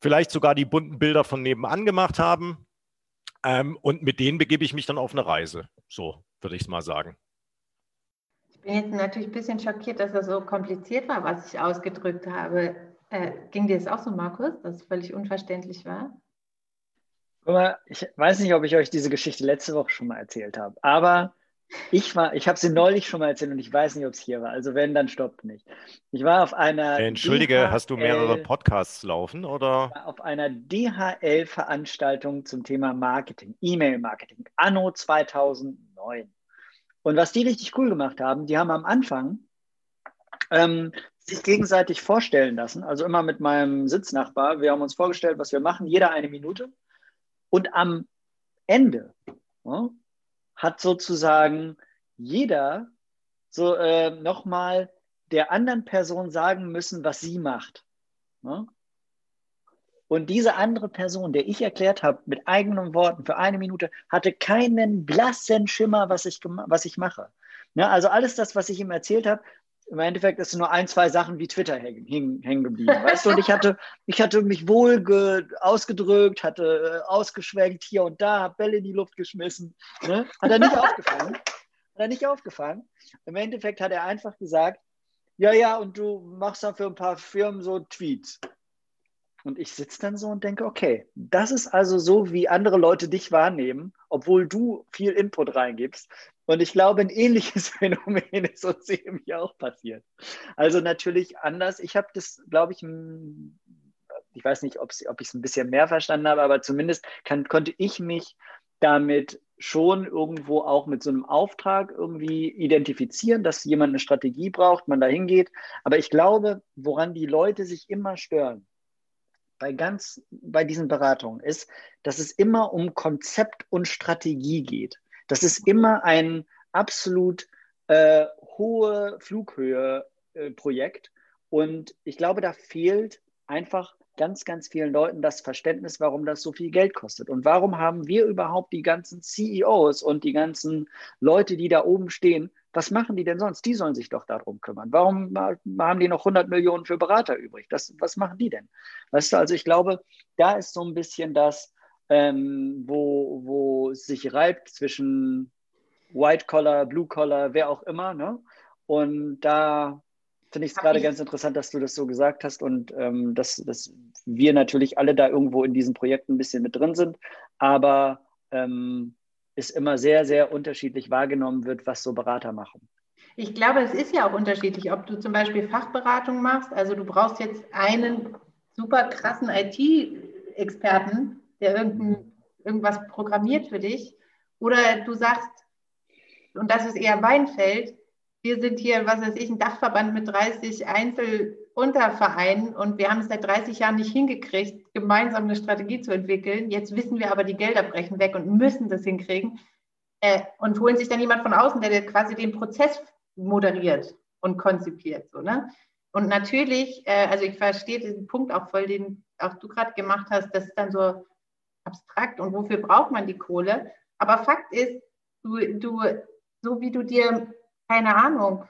Speaker 3: vielleicht sogar die bunten Bilder von nebenan gemacht haben. Ähm, und mit denen begebe ich mich dann auf eine Reise. So würde ich es mal sagen.
Speaker 1: Ich bin jetzt natürlich ein bisschen schockiert, dass das so kompliziert war, was ich ausgedrückt habe. Äh, ging dir das auch so, Markus, dass es völlig unverständlich war?
Speaker 2: Ich weiß nicht, ob ich euch diese Geschichte letzte Woche schon mal erzählt habe, aber ich war, ich habe sie neulich schon mal erzählt und ich weiß nicht, ob es hier war. Also wenn, dann stoppt nicht. Ich war auf einer.
Speaker 3: Entschuldige, DHL, hast du mehrere Podcasts laufen oder?
Speaker 2: Auf einer DHL-Veranstaltung zum Thema Marketing, E-Mail-Marketing, Anno 2009. Und was die richtig cool gemacht haben, die haben am Anfang ähm, sich gegenseitig vorstellen lassen. Also immer mit meinem Sitznachbar. Wir haben uns vorgestellt, was wir machen, jeder eine Minute. Und am Ende ja, hat sozusagen jeder so äh, nochmal der anderen Person sagen müssen, was sie macht. Ne? Und diese andere Person, der ich erklärt habe, mit eigenen Worten für eine Minute, hatte keinen blassen Schimmer, was ich, was ich mache. Ne? Also alles das, was ich ihm erzählt habe, im Endeffekt ist nur ein, zwei Sachen wie Twitter hängen, hängen geblieben. Weißt du, und ich hatte, ich hatte mich wohl ge, ausgedrückt, hatte äh, ausgeschwenkt hier und da, habe Bälle in die Luft geschmissen. Ne? Hat er nicht aufgefallen. Hat er nicht aufgefallen. Im Endeffekt hat er einfach gesagt, ja, ja, und du machst dann für ein paar Firmen so Tweets. Und ich sitze dann so und denke, okay, das ist also so, wie andere Leute dich wahrnehmen, obwohl du viel Input reingibst. Und ich glaube, ein ähnliches Phänomen ist uns eben hier auch passiert. Also natürlich anders. Ich habe das, glaube ich, ich weiß nicht, ob ich es ein bisschen mehr verstanden habe, aber zumindest kann, konnte ich mich damit schon irgendwo auch mit so einem Auftrag irgendwie identifizieren, dass jemand eine Strategie braucht, man da hingeht. Aber ich glaube, woran die Leute sich immer stören, bei ganz bei diesen Beratungen, ist, dass es immer um Konzept und Strategie geht. Das ist immer ein absolut äh, hohe Flughöhe-Projekt. Äh, und ich glaube, da fehlt einfach ganz, ganz vielen Leuten das Verständnis, warum das so viel Geld kostet. Und warum haben wir überhaupt die ganzen CEOs und die ganzen Leute, die da oben stehen, was machen die denn sonst? Die sollen sich doch darum kümmern. Warum haben die noch 100 Millionen für Berater übrig? Das, was machen die denn? Weißt du, also ich glaube, da ist so ein bisschen das, ähm, wo, wo es sich reibt zwischen White Collar, Blue Collar, wer auch immer. Ne? Und da finde ich es gerade ganz interessant, dass du das so gesagt hast und ähm, dass, dass wir natürlich alle da irgendwo in diesen Projekten ein bisschen mit drin sind, aber ähm, es immer sehr, sehr unterschiedlich wahrgenommen wird, was so Berater machen.
Speaker 1: Ich glaube, es ist ja auch unterschiedlich, ob du zum Beispiel Fachberatung machst, also du brauchst jetzt einen super krassen IT-Experten, der irgendein, irgendwas programmiert für dich. Oder du sagst, und das ist eher Weinfeld, wir sind hier, was weiß ich, ein Dachverband mit 30 Einzeluntervereinen und wir haben es seit 30 Jahren nicht hingekriegt, gemeinsam eine Strategie zu entwickeln. Jetzt wissen wir aber, die Gelder brechen weg und müssen das hinkriegen äh, und holen sich dann jemand von außen, der quasi den Prozess moderiert und konzipiert. So, ne? Und natürlich, äh, also ich verstehe diesen Punkt auch voll, den auch du gerade gemacht hast, das ist dann so abstrakt und wofür braucht man die Kohle? Aber Fakt ist, du, du so wie du dir, keine Ahnung,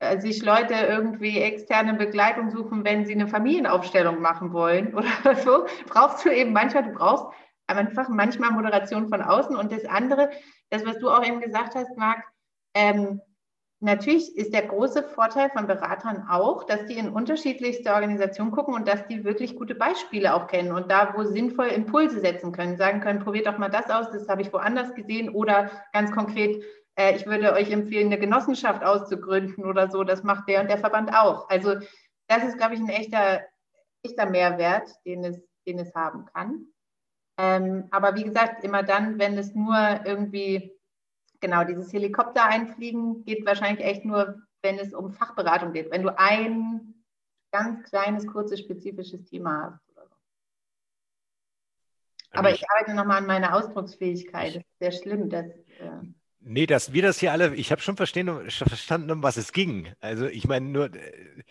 Speaker 1: äh, sich Leute irgendwie externe Begleitung suchen, wenn sie eine Familienaufstellung machen wollen oder so, brauchst du eben manchmal, du brauchst einfach manchmal Moderation von außen. Und das andere, das, was du auch eben gesagt hast, Marc, ähm, natürlich ist der große Vorteil von Beratern auch, dass die in unterschiedlichste Organisationen gucken und dass die wirklich gute Beispiele auch kennen und da, wo sinnvoll Impulse setzen können, sagen können, probiert doch mal das aus, das habe ich woanders gesehen oder ganz konkret, äh, ich würde euch empfehlen, eine Genossenschaft auszugründen oder so, das macht der und der Verband auch. Also das ist, glaube ich, ein echter, echter Mehrwert, den es, den es haben kann. Ähm, aber wie gesagt, immer dann, wenn es nur irgendwie genau, dieses Helikopter einfliegen geht wahrscheinlich echt nur, wenn es um Fachberatung geht, wenn du ein ganz kleines, kurzes, spezifisches Thema hast. So. Aber ich, ich arbeite nochmal an meiner Ausdrucksfähigkeit. Das ist sehr schlimm. Dass,
Speaker 3: äh nee, dass wir das hier alle, ich habe schon verstanden, um was es ging. Also ich meine nur, äh,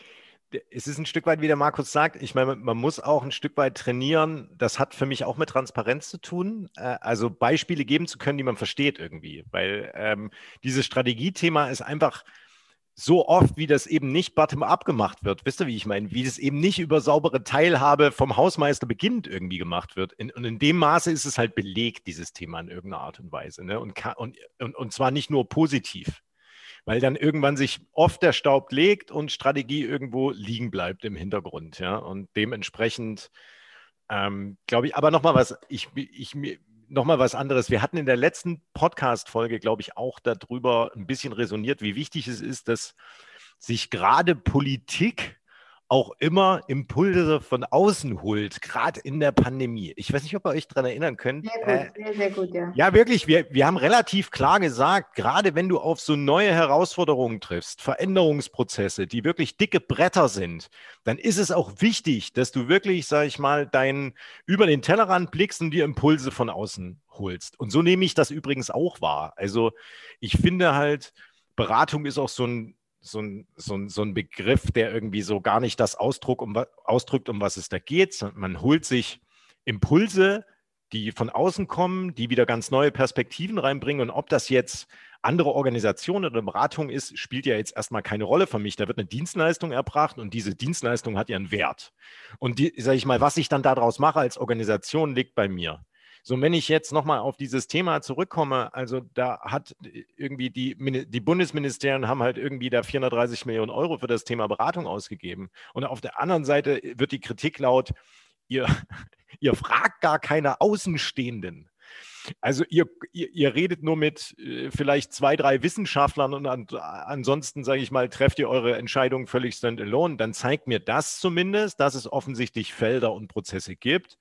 Speaker 3: es ist ein Stück weit, wie der Markus sagt, ich meine, man muss auch ein Stück weit trainieren. Das hat für mich auch mit Transparenz zu tun. Äh, also Beispiele geben zu können, die man versteht irgendwie. Weil ähm, dieses Strategiethema ist einfach so oft, wie das eben nicht bottom-up gemacht wird. Wisst ihr, wie ich meine? Wie das eben nicht über saubere Teilhabe vom Hausmeister beginnend irgendwie gemacht wird. In, und in dem Maße ist es halt belegt, dieses Thema in irgendeiner Art und Weise. Ne? Und, und, und zwar nicht nur positiv weil dann irgendwann sich oft der Staub legt und Strategie irgendwo liegen bleibt im Hintergrund. Ja? Und dementsprechend ähm, glaube ich, aber nochmal was, ich, ich, nochmal was anderes. Wir hatten in der letzten Podcast-Folge, glaube ich, auch darüber ein bisschen resoniert, wie wichtig es ist, dass sich gerade Politik auch immer Impulse von außen holt, gerade in der Pandemie. Ich weiß nicht, ob ihr euch daran erinnern könnt.
Speaker 1: Sehr gut, äh, sehr, sehr gut, ja.
Speaker 3: Ja, wirklich. Wir, wir haben relativ klar gesagt, gerade wenn du auf so neue Herausforderungen triffst, Veränderungsprozesse, die wirklich dicke Bretter sind, dann ist es auch wichtig, dass du wirklich, sag ich mal, dein über den Tellerrand blickst und dir Impulse von außen holst. Und so nehme ich das übrigens auch wahr. Also ich finde halt, Beratung ist auch so ein so ein, so, ein, so ein Begriff, der irgendwie so gar nicht das Ausdruck, um, ausdrückt, um was es da geht. Man holt sich Impulse, die von außen kommen, die wieder ganz neue Perspektiven reinbringen. Und ob das jetzt andere Organisation oder Beratung ist, spielt ja jetzt erstmal keine Rolle für mich. Da wird eine Dienstleistung erbracht und diese Dienstleistung hat ihren Wert. Und die, sage ich mal, was ich dann daraus mache als Organisation, liegt bei mir. So, wenn ich jetzt nochmal auf dieses Thema zurückkomme, also da hat irgendwie die, die Bundesministerien haben halt irgendwie da 430 Millionen Euro für das Thema Beratung ausgegeben. Und auf der anderen Seite wird die Kritik laut, ihr, ihr fragt gar keine Außenstehenden. Also ihr, ihr, ihr, redet nur mit äh, vielleicht zwei, drei Wissenschaftlern und an, ansonsten, sage ich mal, trefft ihr eure Entscheidung völlig standalone. Dann zeigt mir das zumindest, dass es offensichtlich Felder und Prozesse gibt,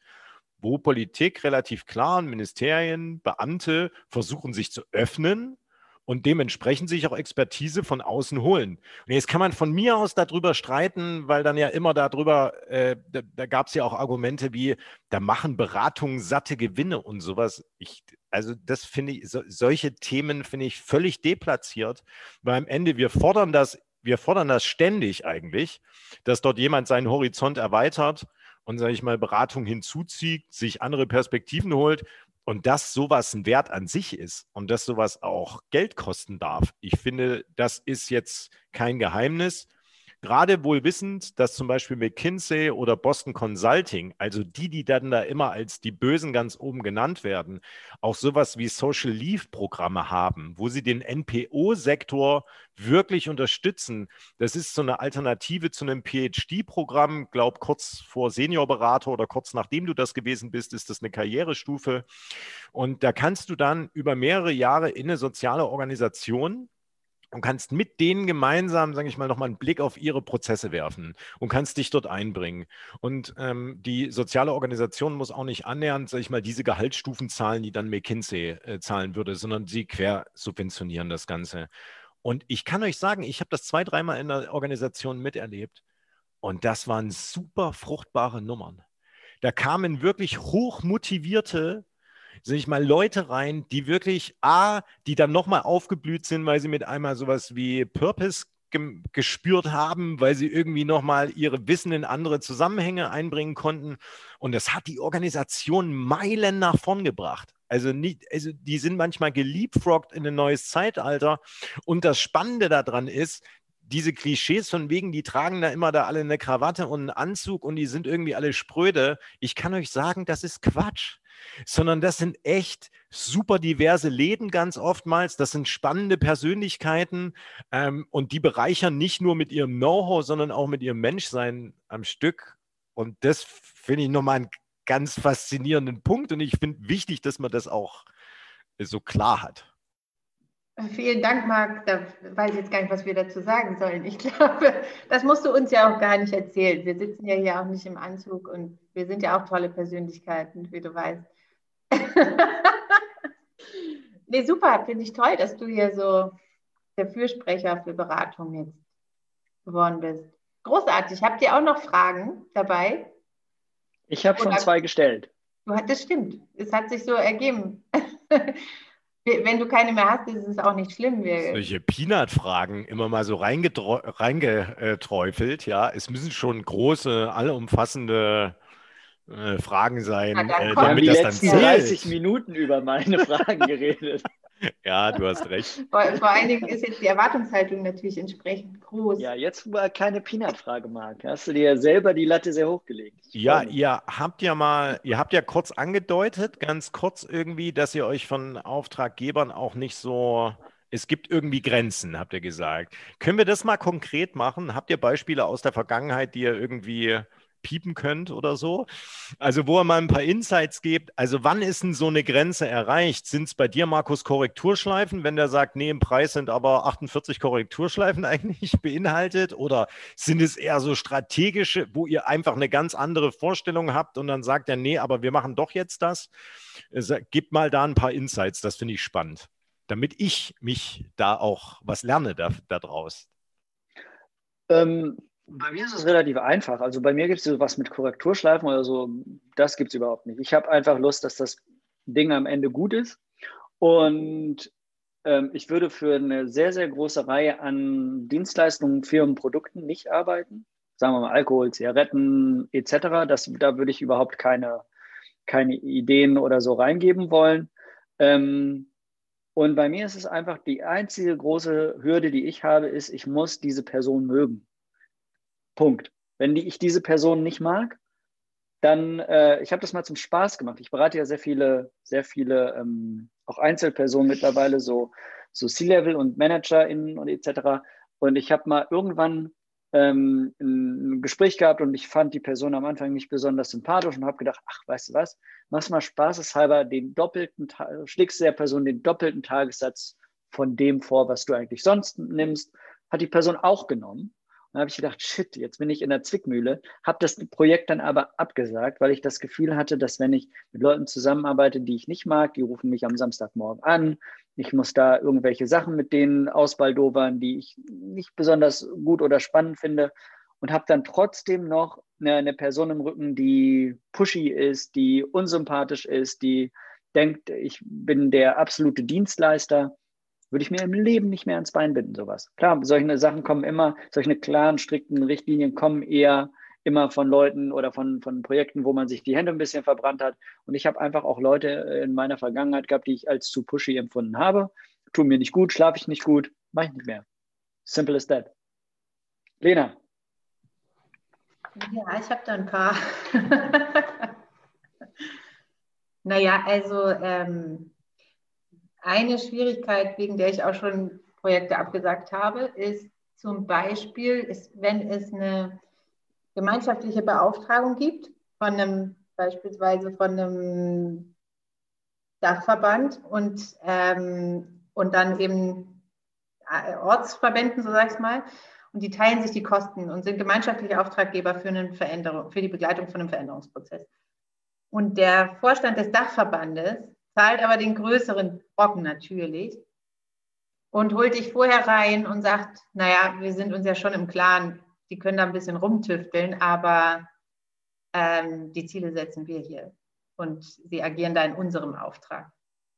Speaker 3: wo Politik relativ klar und Ministerien, Beamte versuchen sich zu öffnen und dementsprechend sich auch Expertise von außen holen. Und jetzt kann man von mir aus darüber streiten, weil dann ja immer darüber, äh, da, da gab es ja auch Argumente wie, da machen Beratungen satte Gewinne und sowas. Ich, also das finde ich, so, solche Themen finde ich völlig deplatziert, weil am Ende wir fordern das, wir fordern das ständig eigentlich, dass dort jemand seinen Horizont erweitert und, sage ich mal, Beratung hinzuzieht, sich andere Perspektiven holt und dass sowas ein Wert an sich ist und dass sowas auch Geld kosten darf. Ich finde, das ist jetzt kein Geheimnis. Gerade wohl wissend, dass zum Beispiel McKinsey oder Boston Consulting, also die, die dann da immer als die Bösen ganz oben genannt werden, auch sowas wie Social Leave Programme haben, wo sie den NPO-Sektor wirklich unterstützen. Das ist so eine Alternative zu einem PhD-Programm, glaub kurz vor Seniorberater oder kurz nachdem du das gewesen bist, ist das eine Karrierestufe. Und da kannst du dann über mehrere Jahre in eine soziale Organisation und kannst mit denen gemeinsam, sage ich mal, nochmal einen Blick auf ihre Prozesse werfen und kannst dich dort einbringen. Und ähm, die soziale Organisation muss auch nicht annähernd, sage ich mal, diese Gehaltsstufen zahlen, die dann McKinsey äh, zahlen würde, sondern sie quer subventionieren das Ganze. Und ich kann euch sagen, ich habe das zwei, dreimal in der Organisation miterlebt und das waren super fruchtbare Nummern. Da kamen wirklich hochmotivierte ich mal, Leute rein, die wirklich A, die dann nochmal aufgeblüht sind, weil sie mit einmal sowas wie Purpose gespürt haben, weil sie irgendwie nochmal ihre Wissen in andere Zusammenhänge einbringen konnten. Und das hat die Organisation Meilen nach vorn gebracht. Also, nicht, also die sind manchmal geliebfroggt in ein neues Zeitalter. Und das Spannende daran ist, diese Klischees von wegen, die tragen da immer da alle eine Krawatte und einen Anzug und die sind irgendwie alle spröde. Ich kann euch sagen, das ist Quatsch. Sondern das sind echt super diverse Läden ganz oftmals. Das sind spannende Persönlichkeiten ähm, und die bereichern nicht nur mit ihrem Know-how, sondern auch mit ihrem Menschsein am Stück. Und das finde ich nochmal einen ganz faszinierenden Punkt und ich finde wichtig, dass man das auch so klar hat.
Speaker 1: Vielen Dank, Marc. Da weiß ich jetzt gar nicht, was wir dazu sagen sollen. Ich glaube, das musst du uns ja auch gar nicht erzählen. Wir sitzen ja hier auch nicht im Anzug und wir sind ja auch tolle Persönlichkeiten, wie du weißt. nee, super, finde ich toll, dass du hier so der Fürsprecher für Beratung jetzt geworden bist. Großartig. Habt ihr auch noch Fragen dabei?
Speaker 2: Ich habe schon zwei gestellt.
Speaker 1: Das stimmt. Es hat sich so ergeben. Wenn du keine mehr hast, ist es auch nicht schlimm.
Speaker 3: Solche Peanut-Fragen immer mal so reingeträufelt, ja. Es müssen schon große, allumfassende äh, Fragen sein,
Speaker 2: ja, äh, damit das dann zählt. 30 Minuten über meine Fragen geredet.
Speaker 3: ja, du hast recht.
Speaker 1: Vor, vor, allen Dingen ist jetzt die Erwartungshaltung natürlich entsprechend groß.
Speaker 2: Ja, jetzt war keine Peanut-Frage, Marc. Hast du dir ja selber die Latte sehr hochgelegt.
Speaker 3: Ja, ihr habt ja mal, ihr habt ja kurz angedeutet, ganz kurz irgendwie, dass ihr euch von Auftraggebern auch nicht so es gibt irgendwie Grenzen, habt ihr gesagt. Können wir das mal konkret machen? Habt ihr Beispiele aus der Vergangenheit, die ihr irgendwie piepen könnt oder so. Also wo er mal ein paar Insights gibt. Also wann ist denn so eine Grenze erreicht? Sind es bei dir, Markus, Korrekturschleifen, wenn der sagt, nee, im Preis sind aber 48 Korrekturschleifen eigentlich beinhaltet? Oder sind es eher so strategische, wo ihr einfach eine ganz andere Vorstellung habt und dann sagt er, nee, aber wir machen doch jetzt das? Gib mal da ein paar Insights, das finde ich spannend, damit ich mich da auch was lerne da, daraus.
Speaker 2: Ähm, bei mir ist es relativ einfach. Also bei mir gibt es so was mit Korrekturschleifen oder so. Das gibt es überhaupt nicht. Ich habe einfach Lust, dass das Ding am Ende gut ist. Und ähm, ich würde für eine sehr, sehr große Reihe an Dienstleistungen, Firmen, Produkten nicht arbeiten. Sagen wir mal Alkohol, Zigaretten etc. Das, da würde ich überhaupt keine, keine Ideen oder so reingeben wollen. Ähm, und bei mir ist es einfach die einzige große Hürde, die ich habe, ist, ich muss diese Person mögen. Punkt. Wenn die, ich diese Person nicht mag, dann, äh, ich habe das mal zum Spaß gemacht. Ich berate ja sehr viele, sehr viele, ähm, auch Einzelpersonen mittlerweile, so, so C-Level und ManagerInnen und etc. Und ich habe mal irgendwann ähm, ein Gespräch gehabt und ich fand die Person am Anfang nicht besonders sympathisch und habe gedacht, ach, weißt du was, machst mal spaßeshalber den doppelten, schlägst der Person den doppelten Tagessatz von dem vor, was du eigentlich sonst nimmst. Hat die Person auch genommen. Dann habe ich gedacht, shit, jetzt bin ich in der Zwickmühle. Habe das Projekt dann aber abgesagt, weil ich das Gefühl hatte, dass wenn ich mit Leuten zusammenarbeite, die ich nicht mag, die rufen mich am Samstagmorgen an. Ich muss da irgendwelche Sachen mit denen ausbaldowern, die ich nicht besonders gut oder spannend finde. Und habe dann trotzdem noch eine, eine Person im Rücken, die pushy ist, die unsympathisch ist, die denkt, ich bin der absolute Dienstleister würde ich mir im Leben nicht mehr ans Bein binden, sowas. Klar, solche Sachen kommen immer, solche klaren, strikten Richtlinien kommen eher immer von Leuten oder von, von Projekten, wo man sich die Hände ein bisschen verbrannt hat. Und ich habe einfach auch Leute in meiner Vergangenheit gehabt, die ich als zu pushy empfunden habe. Tun mir nicht gut, schlafe ich nicht gut, mache ich nicht mehr. Simple as that. Lena.
Speaker 1: Ja, ich habe da ein paar. naja, also ähm, eine Schwierigkeit, wegen der ich auch schon Projekte abgesagt habe, ist zum Beispiel, ist, wenn es eine gemeinschaftliche Beauftragung gibt von einem beispielsweise von einem Dachverband und, ähm, und dann eben äh, Ortsverbänden, so sag ich mal, und die teilen sich die Kosten und sind gemeinschaftliche Auftraggeber für, eine Veränderung, für die Begleitung von einem Veränderungsprozess. Und der Vorstand des Dachverbandes zahlt aber den größeren Brocken natürlich und holt dich vorher rein und sagt, naja, wir sind uns ja schon im Klaren, die können da ein bisschen rumtüfteln, aber ähm, die Ziele setzen wir hier und sie agieren da in unserem Auftrag.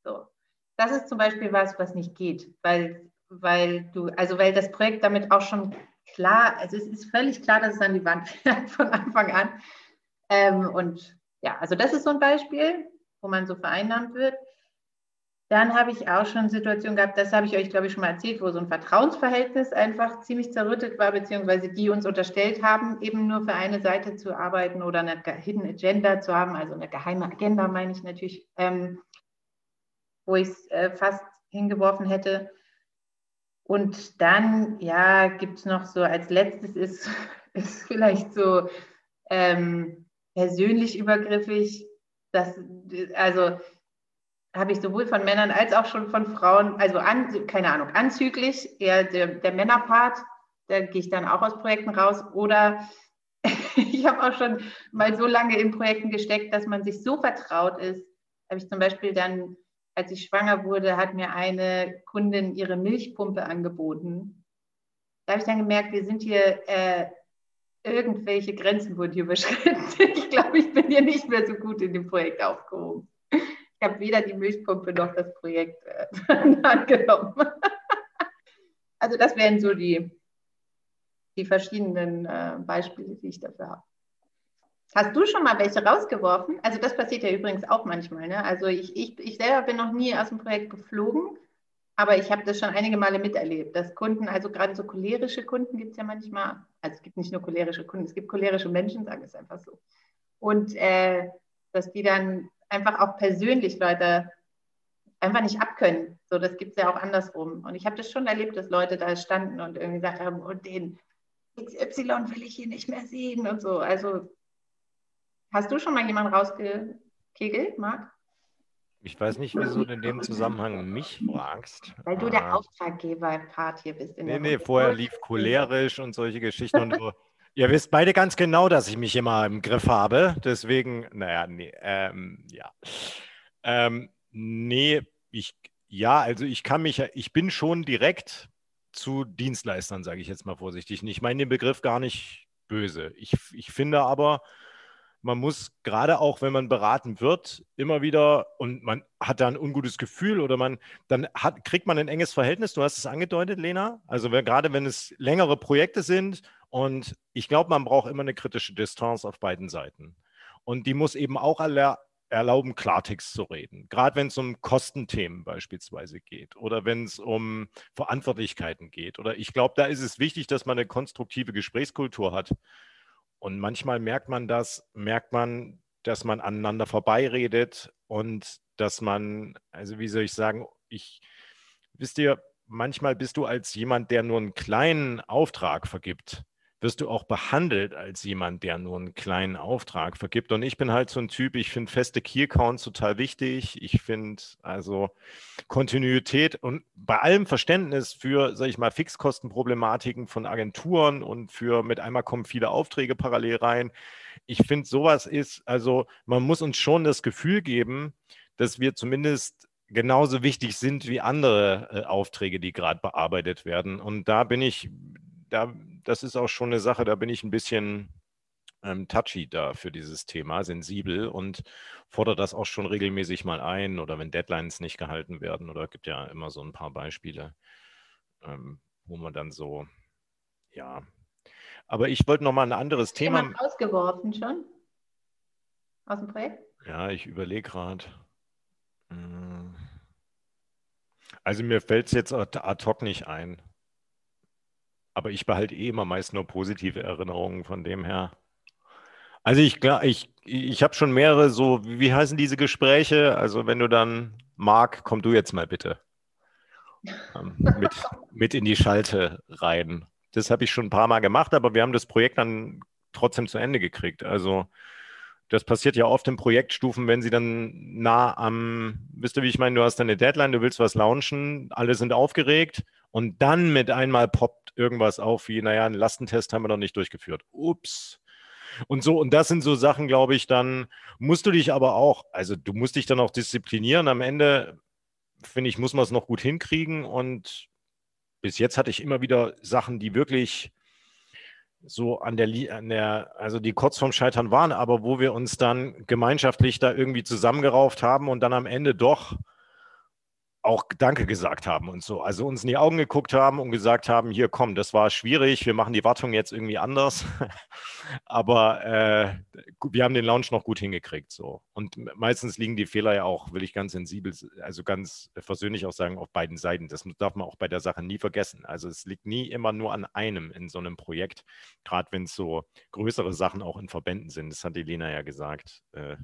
Speaker 1: So. Das ist zum Beispiel was, was nicht geht, weil, weil du, also weil das Projekt damit auch schon klar, also es ist völlig klar, dass es an die Wand fährt von Anfang an. Ähm, und ja, also das ist so ein Beispiel wo man so vereinnahmt wird. Dann habe ich auch schon Situationen gehabt, das habe ich euch, glaube ich, schon mal erzählt, wo so ein Vertrauensverhältnis einfach ziemlich zerrüttet war, beziehungsweise die uns unterstellt haben, eben nur für eine Seite zu arbeiten oder eine Hidden Agenda zu haben, also eine geheime Agenda, meine ich natürlich, ähm, wo ich es äh, fast hingeworfen hätte. Und dann, ja, gibt es noch so, als letztes ist, ist vielleicht so ähm, persönlich übergriffig, dass, also habe ich sowohl von Männern als auch schon von Frauen, also an, keine Ahnung, anzüglich, eher der, der Männerpart, da gehe ich dann auch aus Projekten raus. Oder ich habe auch schon mal so lange in Projekten gesteckt, dass man sich so vertraut ist. Habe ich zum Beispiel dann, als ich schwanger wurde, hat mir eine Kundin ihre Milchpumpe angeboten. Da habe ich dann gemerkt, wir sind hier, äh, irgendwelche Grenzen wurden hier überschritten. Ich glaube, ich bin hier nicht mehr so gut in dem Projekt aufgehoben. Ich habe weder die Milchpumpe noch das Projekt äh, angenommen. also das wären so die, die verschiedenen äh, Beispiele, die ich dafür habe. Hast du schon mal welche rausgeworfen? Also das passiert ja übrigens auch manchmal. Ne? Also ich, ich, ich selber bin noch nie aus dem Projekt geflogen, aber ich habe das schon einige Male miterlebt, dass Kunden, also gerade so cholerische Kunden gibt es ja manchmal, also es gibt nicht nur cholerische Kunden, es gibt cholerische Menschen, sagen wir es einfach so. Und äh, dass die dann einfach auch persönlich Leute einfach nicht abkönnen. So, das gibt es ja auch andersrum. Und ich habe das schon erlebt, dass Leute da standen und irgendwie gesagt haben, und den XY will ich hier nicht mehr sehen und so. Also hast du schon mal jemanden rausgekegelt, Marc?
Speaker 3: Ich weiß nicht, wieso du in dem Zusammenhang mich fragst.
Speaker 1: Weil du der ah. Auftraggeber-Part hier bist.
Speaker 3: Nee, nee, vorher lief cholerisch und solche Geschichten und so. Ihr wisst beide ganz genau, dass ich mich immer im Griff habe. Deswegen, naja, nee, ähm, ja. Ähm, nee, ich, ja, also ich kann mich, ich bin schon direkt zu Dienstleistern, sage ich jetzt mal vorsichtig. Ich meine den Begriff gar nicht böse. Ich, ich finde aber, man muss gerade auch, wenn man beraten wird, immer wieder und man hat da ein ungutes Gefühl oder man, dann hat, kriegt man ein enges Verhältnis. Du hast es angedeutet, Lena. Also wenn, gerade wenn es längere Projekte sind und ich glaube, man braucht immer eine kritische Distanz auf beiden Seiten. Und die muss eben auch erlauben, Klartext zu reden. Gerade wenn es um Kostenthemen beispielsweise geht oder wenn es um Verantwortlichkeiten geht. Oder ich glaube, da ist es wichtig, dass man eine konstruktive Gesprächskultur hat. Und manchmal merkt man das, merkt man, dass man aneinander vorbeiredet und dass man, also wie soll ich sagen, ich, wisst ihr, manchmal bist du als jemand, der nur einen kleinen Auftrag vergibt, wirst du auch behandelt als jemand, der nur einen kleinen Auftrag vergibt. Und ich bin halt so ein Typ, ich finde feste Key-Accounts total wichtig. Ich finde also Kontinuität und bei allem Verständnis für, sage ich mal, Fixkostenproblematiken von Agenturen und für mit einmal kommen viele Aufträge parallel rein. Ich finde, sowas ist, also man muss uns schon das Gefühl geben, dass wir zumindest genauso wichtig sind wie andere äh, Aufträge, die gerade bearbeitet werden. Und da bin ich, da, das ist auch schon eine Sache, da bin ich ein bisschen ähm, touchy da für dieses Thema, sensibel und fordere das auch schon regelmäßig mal ein oder wenn Deadlines nicht gehalten werden oder gibt ja immer so ein paar Beispiele, ähm, wo man dann so, ja. Aber ich wollte noch mal ein anderes Ist Thema.
Speaker 1: Ausgeworfen schon? Aus dem Projekt?
Speaker 3: Ja, ich überlege gerade. Hm. Also mir fällt es jetzt ad hoc nicht ein. Aber ich behalte eh immer meist nur positive Erinnerungen von dem her. Also ich, ich, ich habe schon mehrere so, wie heißen diese Gespräche? Also wenn du dann, Marc, komm du jetzt mal bitte ähm, mit, mit in die Schalte rein. Das habe ich schon ein paar Mal gemacht, aber wir haben das Projekt dann trotzdem zu Ende gekriegt. Also das passiert ja oft in Projektstufen, wenn sie dann nah am, wisst ihr, wie ich meine, du hast eine Deadline, du willst was launchen, alle sind aufgeregt und dann mit einmal poppt irgendwas auf wie, naja, einen Lastentest haben wir noch nicht durchgeführt. Ups. Und so, und das sind so Sachen, glaube ich, dann musst du dich aber auch, also du musst dich dann auch disziplinieren. Am Ende, finde ich, muss man es noch gut hinkriegen. Und bis jetzt hatte ich immer wieder Sachen, die wirklich so an der, an der, also die kurz vorm Scheitern waren, aber wo wir uns dann gemeinschaftlich da irgendwie zusammengerauft haben und dann am Ende doch auch Danke gesagt haben und so. Also uns in die Augen geguckt haben und gesagt haben, hier komm, das war schwierig, wir machen die Wartung jetzt irgendwie anders. Aber äh, wir haben den Launch noch gut hingekriegt. So. Und meistens liegen die Fehler ja auch, will ich ganz sensibel, also ganz versöhnlich auch sagen, auf beiden Seiten. Das darf man auch bei der Sache nie vergessen. Also es liegt nie immer nur an einem in so einem Projekt, gerade wenn es so größere Sachen auch in Verbänden sind. Das hat die Lena ja gesagt. Äh,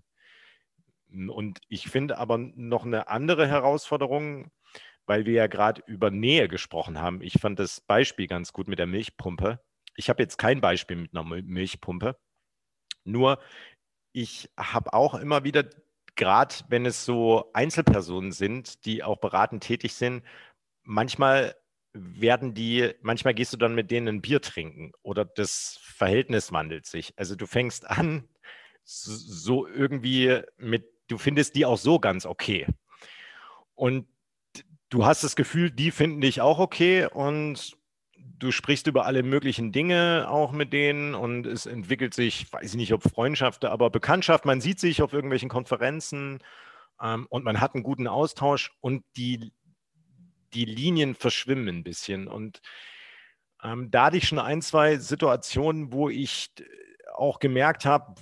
Speaker 3: und ich finde aber noch eine andere Herausforderung, weil wir ja gerade über Nähe gesprochen haben. Ich fand das Beispiel ganz gut mit der Milchpumpe. Ich habe jetzt kein Beispiel mit einer Milchpumpe. Nur ich habe auch immer wieder, gerade wenn es so Einzelpersonen sind, die auch beratend tätig sind, manchmal werden die, manchmal gehst du dann mit denen ein Bier trinken oder das Verhältnis wandelt sich. Also du fängst an, so irgendwie mit du findest die auch so ganz okay. Und du hast das Gefühl, die finden dich auch okay und du sprichst über alle möglichen Dinge auch mit denen und es entwickelt sich, weiß ich nicht, ob Freundschaft, aber Bekanntschaft. Man sieht sich auf irgendwelchen Konferenzen ähm, und man hat einen guten Austausch und die, die Linien verschwimmen ein bisschen. Und ähm, da hatte ich schon ein, zwei Situationen, wo ich auch gemerkt habe,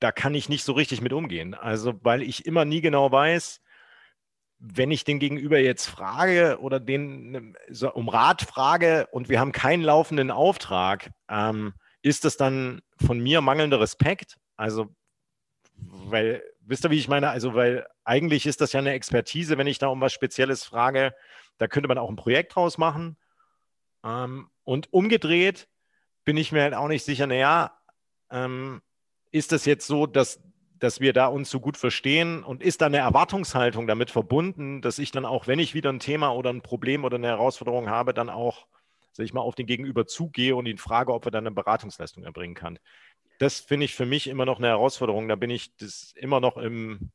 Speaker 3: da kann ich nicht so richtig mit umgehen. Also, weil ich immer nie genau weiß, wenn ich den Gegenüber jetzt frage oder den so um Rat frage und wir haben keinen laufenden Auftrag, ähm, ist das dann von mir mangelnder Respekt? Also, weil, wisst ihr, wie ich meine? Also, weil eigentlich ist das ja eine Expertise, wenn ich da um was Spezielles frage, da könnte man auch ein Projekt draus machen. Ähm, und umgedreht bin ich mir halt auch nicht sicher, naja, ähm, ist es jetzt so, dass, dass wir da uns so gut verstehen und ist da eine Erwartungshaltung damit verbunden, dass ich dann auch, wenn ich wieder ein Thema oder ein Problem oder eine Herausforderung habe, dann auch, sag ich mal, auf den Gegenüber zugehe und ihn frage, ob er dann eine Beratungsleistung erbringen kann. Das finde ich für mich immer noch eine Herausforderung. Da bin ich das immer noch im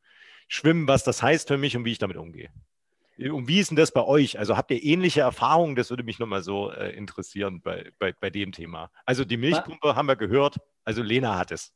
Speaker 3: Schwimmen, was das heißt für mich und wie ich damit umgehe. Und wie ist denn das bei euch? Also habt ihr ähnliche Erfahrungen? Das würde mich nochmal so äh, interessieren bei, bei, bei dem Thema. Also die Milchpumpe haben wir gehört. Also Lena hat es.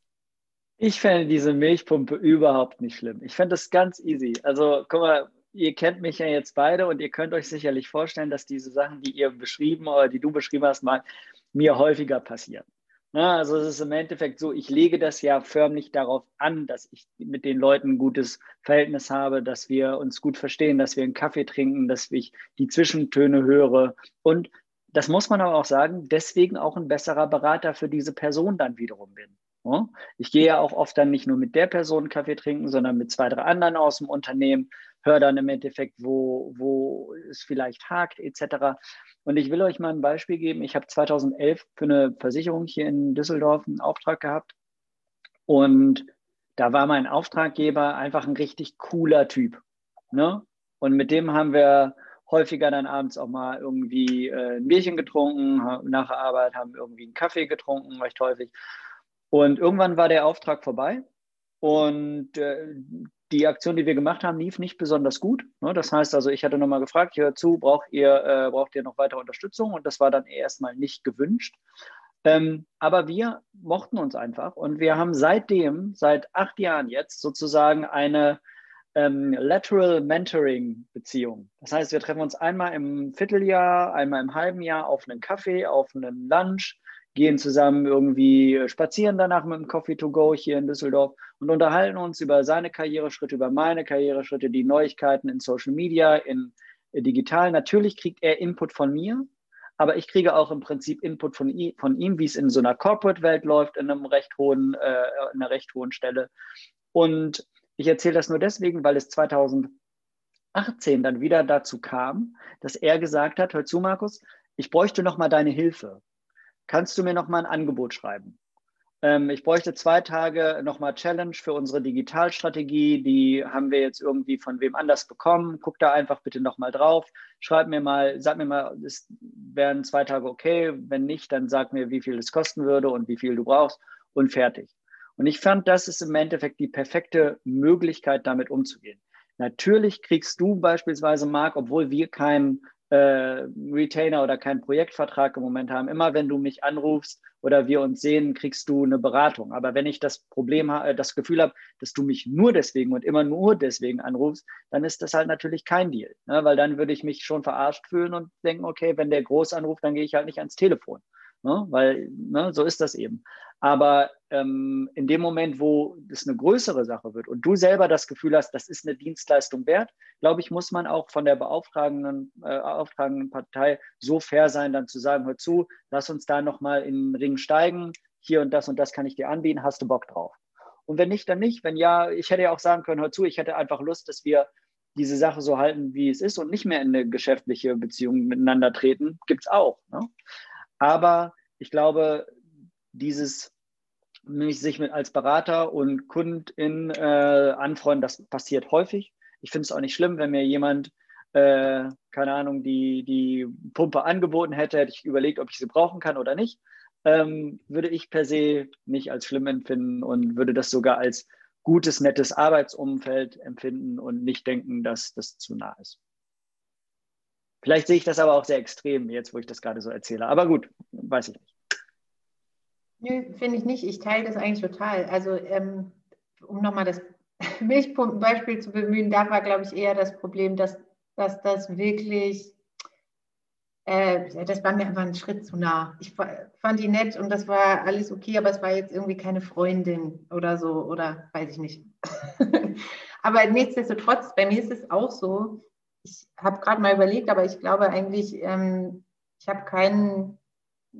Speaker 2: Ich fände diese Milchpumpe überhaupt nicht schlimm. Ich fände das ganz easy. Also, guck mal, ihr kennt mich ja jetzt beide und ihr könnt euch sicherlich vorstellen, dass diese Sachen, die ihr beschrieben oder die du beschrieben hast, mal mir häufiger passieren. Na, also es ist im Endeffekt so, ich lege das ja förmlich darauf an, dass ich mit den Leuten ein gutes Verhältnis habe, dass wir uns gut verstehen, dass wir einen Kaffee trinken, dass ich die Zwischentöne höre. Und das muss man aber auch sagen, deswegen auch ein besserer Berater für diese Person dann wiederum bin. Ich gehe ja auch oft dann nicht nur mit der Person Kaffee trinken, sondern mit zwei, drei anderen aus dem Unternehmen, höre dann im Endeffekt, wo, wo es vielleicht hakt, etc. Und ich will euch mal ein Beispiel geben. Ich habe 2011 für eine Versicherung hier in Düsseldorf einen Auftrag gehabt. Und da war mein Auftraggeber einfach ein richtig cooler Typ. Ne? Und mit dem haben wir häufiger dann abends auch mal irgendwie äh, ein Bierchen getrunken, nach der Arbeit haben irgendwie einen Kaffee getrunken, recht häufig. Und irgendwann war der Auftrag vorbei und äh, die Aktion, die wir gemacht haben, lief nicht besonders gut. Ne? Das heißt also, ich hatte nochmal gefragt, hör zu, braucht ihr, äh, braucht ihr noch weitere Unterstützung? Und das war dann erstmal nicht gewünscht. Ähm, aber wir mochten uns einfach und wir haben seitdem, seit acht Jahren jetzt sozusagen eine ähm, Lateral Mentoring Beziehung. Das heißt, wir treffen uns einmal im Vierteljahr, einmal im halben Jahr auf einen Kaffee, auf einen Lunch gehen zusammen irgendwie spazieren danach mit dem Coffee to Go hier in Düsseldorf und unterhalten uns über seine Karriereschritte, über meine Karriereschritte, die Neuigkeiten in Social Media, in digital. Natürlich kriegt er Input von mir, aber ich kriege auch im Prinzip Input von, ihm, von ihm wie es in so einer Corporate-Welt läuft, in, einem recht hohen, äh, in einer recht hohen Stelle. Und ich erzähle das nur deswegen, weil es 2018 dann wieder dazu kam, dass er gesagt hat, hör zu, Markus, ich bräuchte noch mal deine Hilfe kannst du mir noch mal ein Angebot schreiben? Ähm, ich bräuchte zwei Tage noch mal Challenge für unsere Digitalstrategie. Die haben wir jetzt irgendwie von wem anders bekommen. Guck da einfach bitte noch mal drauf. Schreib mir mal, sag mir mal, es wären zwei Tage okay. Wenn nicht, dann sag mir, wie viel es kosten würde und wie viel du brauchst und fertig. Und ich fand, das ist im Endeffekt die perfekte Möglichkeit, damit umzugehen. Natürlich kriegst du beispielsweise, Marc, obwohl wir kein äh, Retainer oder keinen Projektvertrag im Moment haben. Immer wenn du mich anrufst oder wir uns sehen, kriegst du eine Beratung. Aber wenn ich das Problem habe, das Gefühl habe, dass du mich nur deswegen und immer nur deswegen anrufst, dann ist das halt natürlich kein Deal. Ne? Weil dann würde ich mich schon verarscht fühlen und denken, okay, wenn der groß anruft, dann gehe ich halt nicht ans Telefon. Ne? Weil ne, so ist das eben. Aber ähm, in dem Moment, wo das eine größere Sache wird und du selber das Gefühl hast, das ist eine Dienstleistung wert, glaube ich, muss man auch von der beauftragenden, äh, beauftragenden Partei so fair sein, dann zu sagen, hör zu, lass uns da nochmal in den Ring steigen, hier und das und das kann ich dir anbieten, hast du Bock drauf? Und wenn nicht, dann nicht. Wenn ja, ich hätte ja auch sagen können, hör zu, ich hätte einfach Lust, dass wir diese Sache so halten, wie es ist und nicht mehr in eine geschäftliche Beziehung miteinander treten, gibt es auch. Ne? Aber ich glaube, dieses mich sich mit als Berater und Kundin äh, anfreunden, das passiert häufig. Ich finde es auch nicht schlimm, wenn mir jemand, äh, keine Ahnung, die, die Pumpe angeboten hätte, hätte ich überlegt, ob ich sie brauchen kann oder nicht. Ähm, würde ich per se nicht als schlimm empfinden und würde das sogar als gutes, nettes Arbeitsumfeld empfinden und nicht denken, dass das zu nah ist. Vielleicht sehe ich das aber auch sehr extrem, jetzt wo ich das gerade so erzähle. Aber gut, weiß ich nicht.
Speaker 1: Nö, finde ich nicht. Ich teile das eigentlich total. Also, ähm, um nochmal das Milchpumpenbeispiel zu bemühen, da war, glaube ich, eher das Problem, dass, dass das wirklich, äh, das war mir einfach ein Schritt zu nah. Ich fand die nett und das war alles okay, aber es war jetzt irgendwie keine Freundin oder so oder weiß ich nicht. aber nichtsdestotrotz, bei mir ist es auch so, ich habe gerade mal überlegt, aber ich glaube eigentlich, ähm, ich habe keinen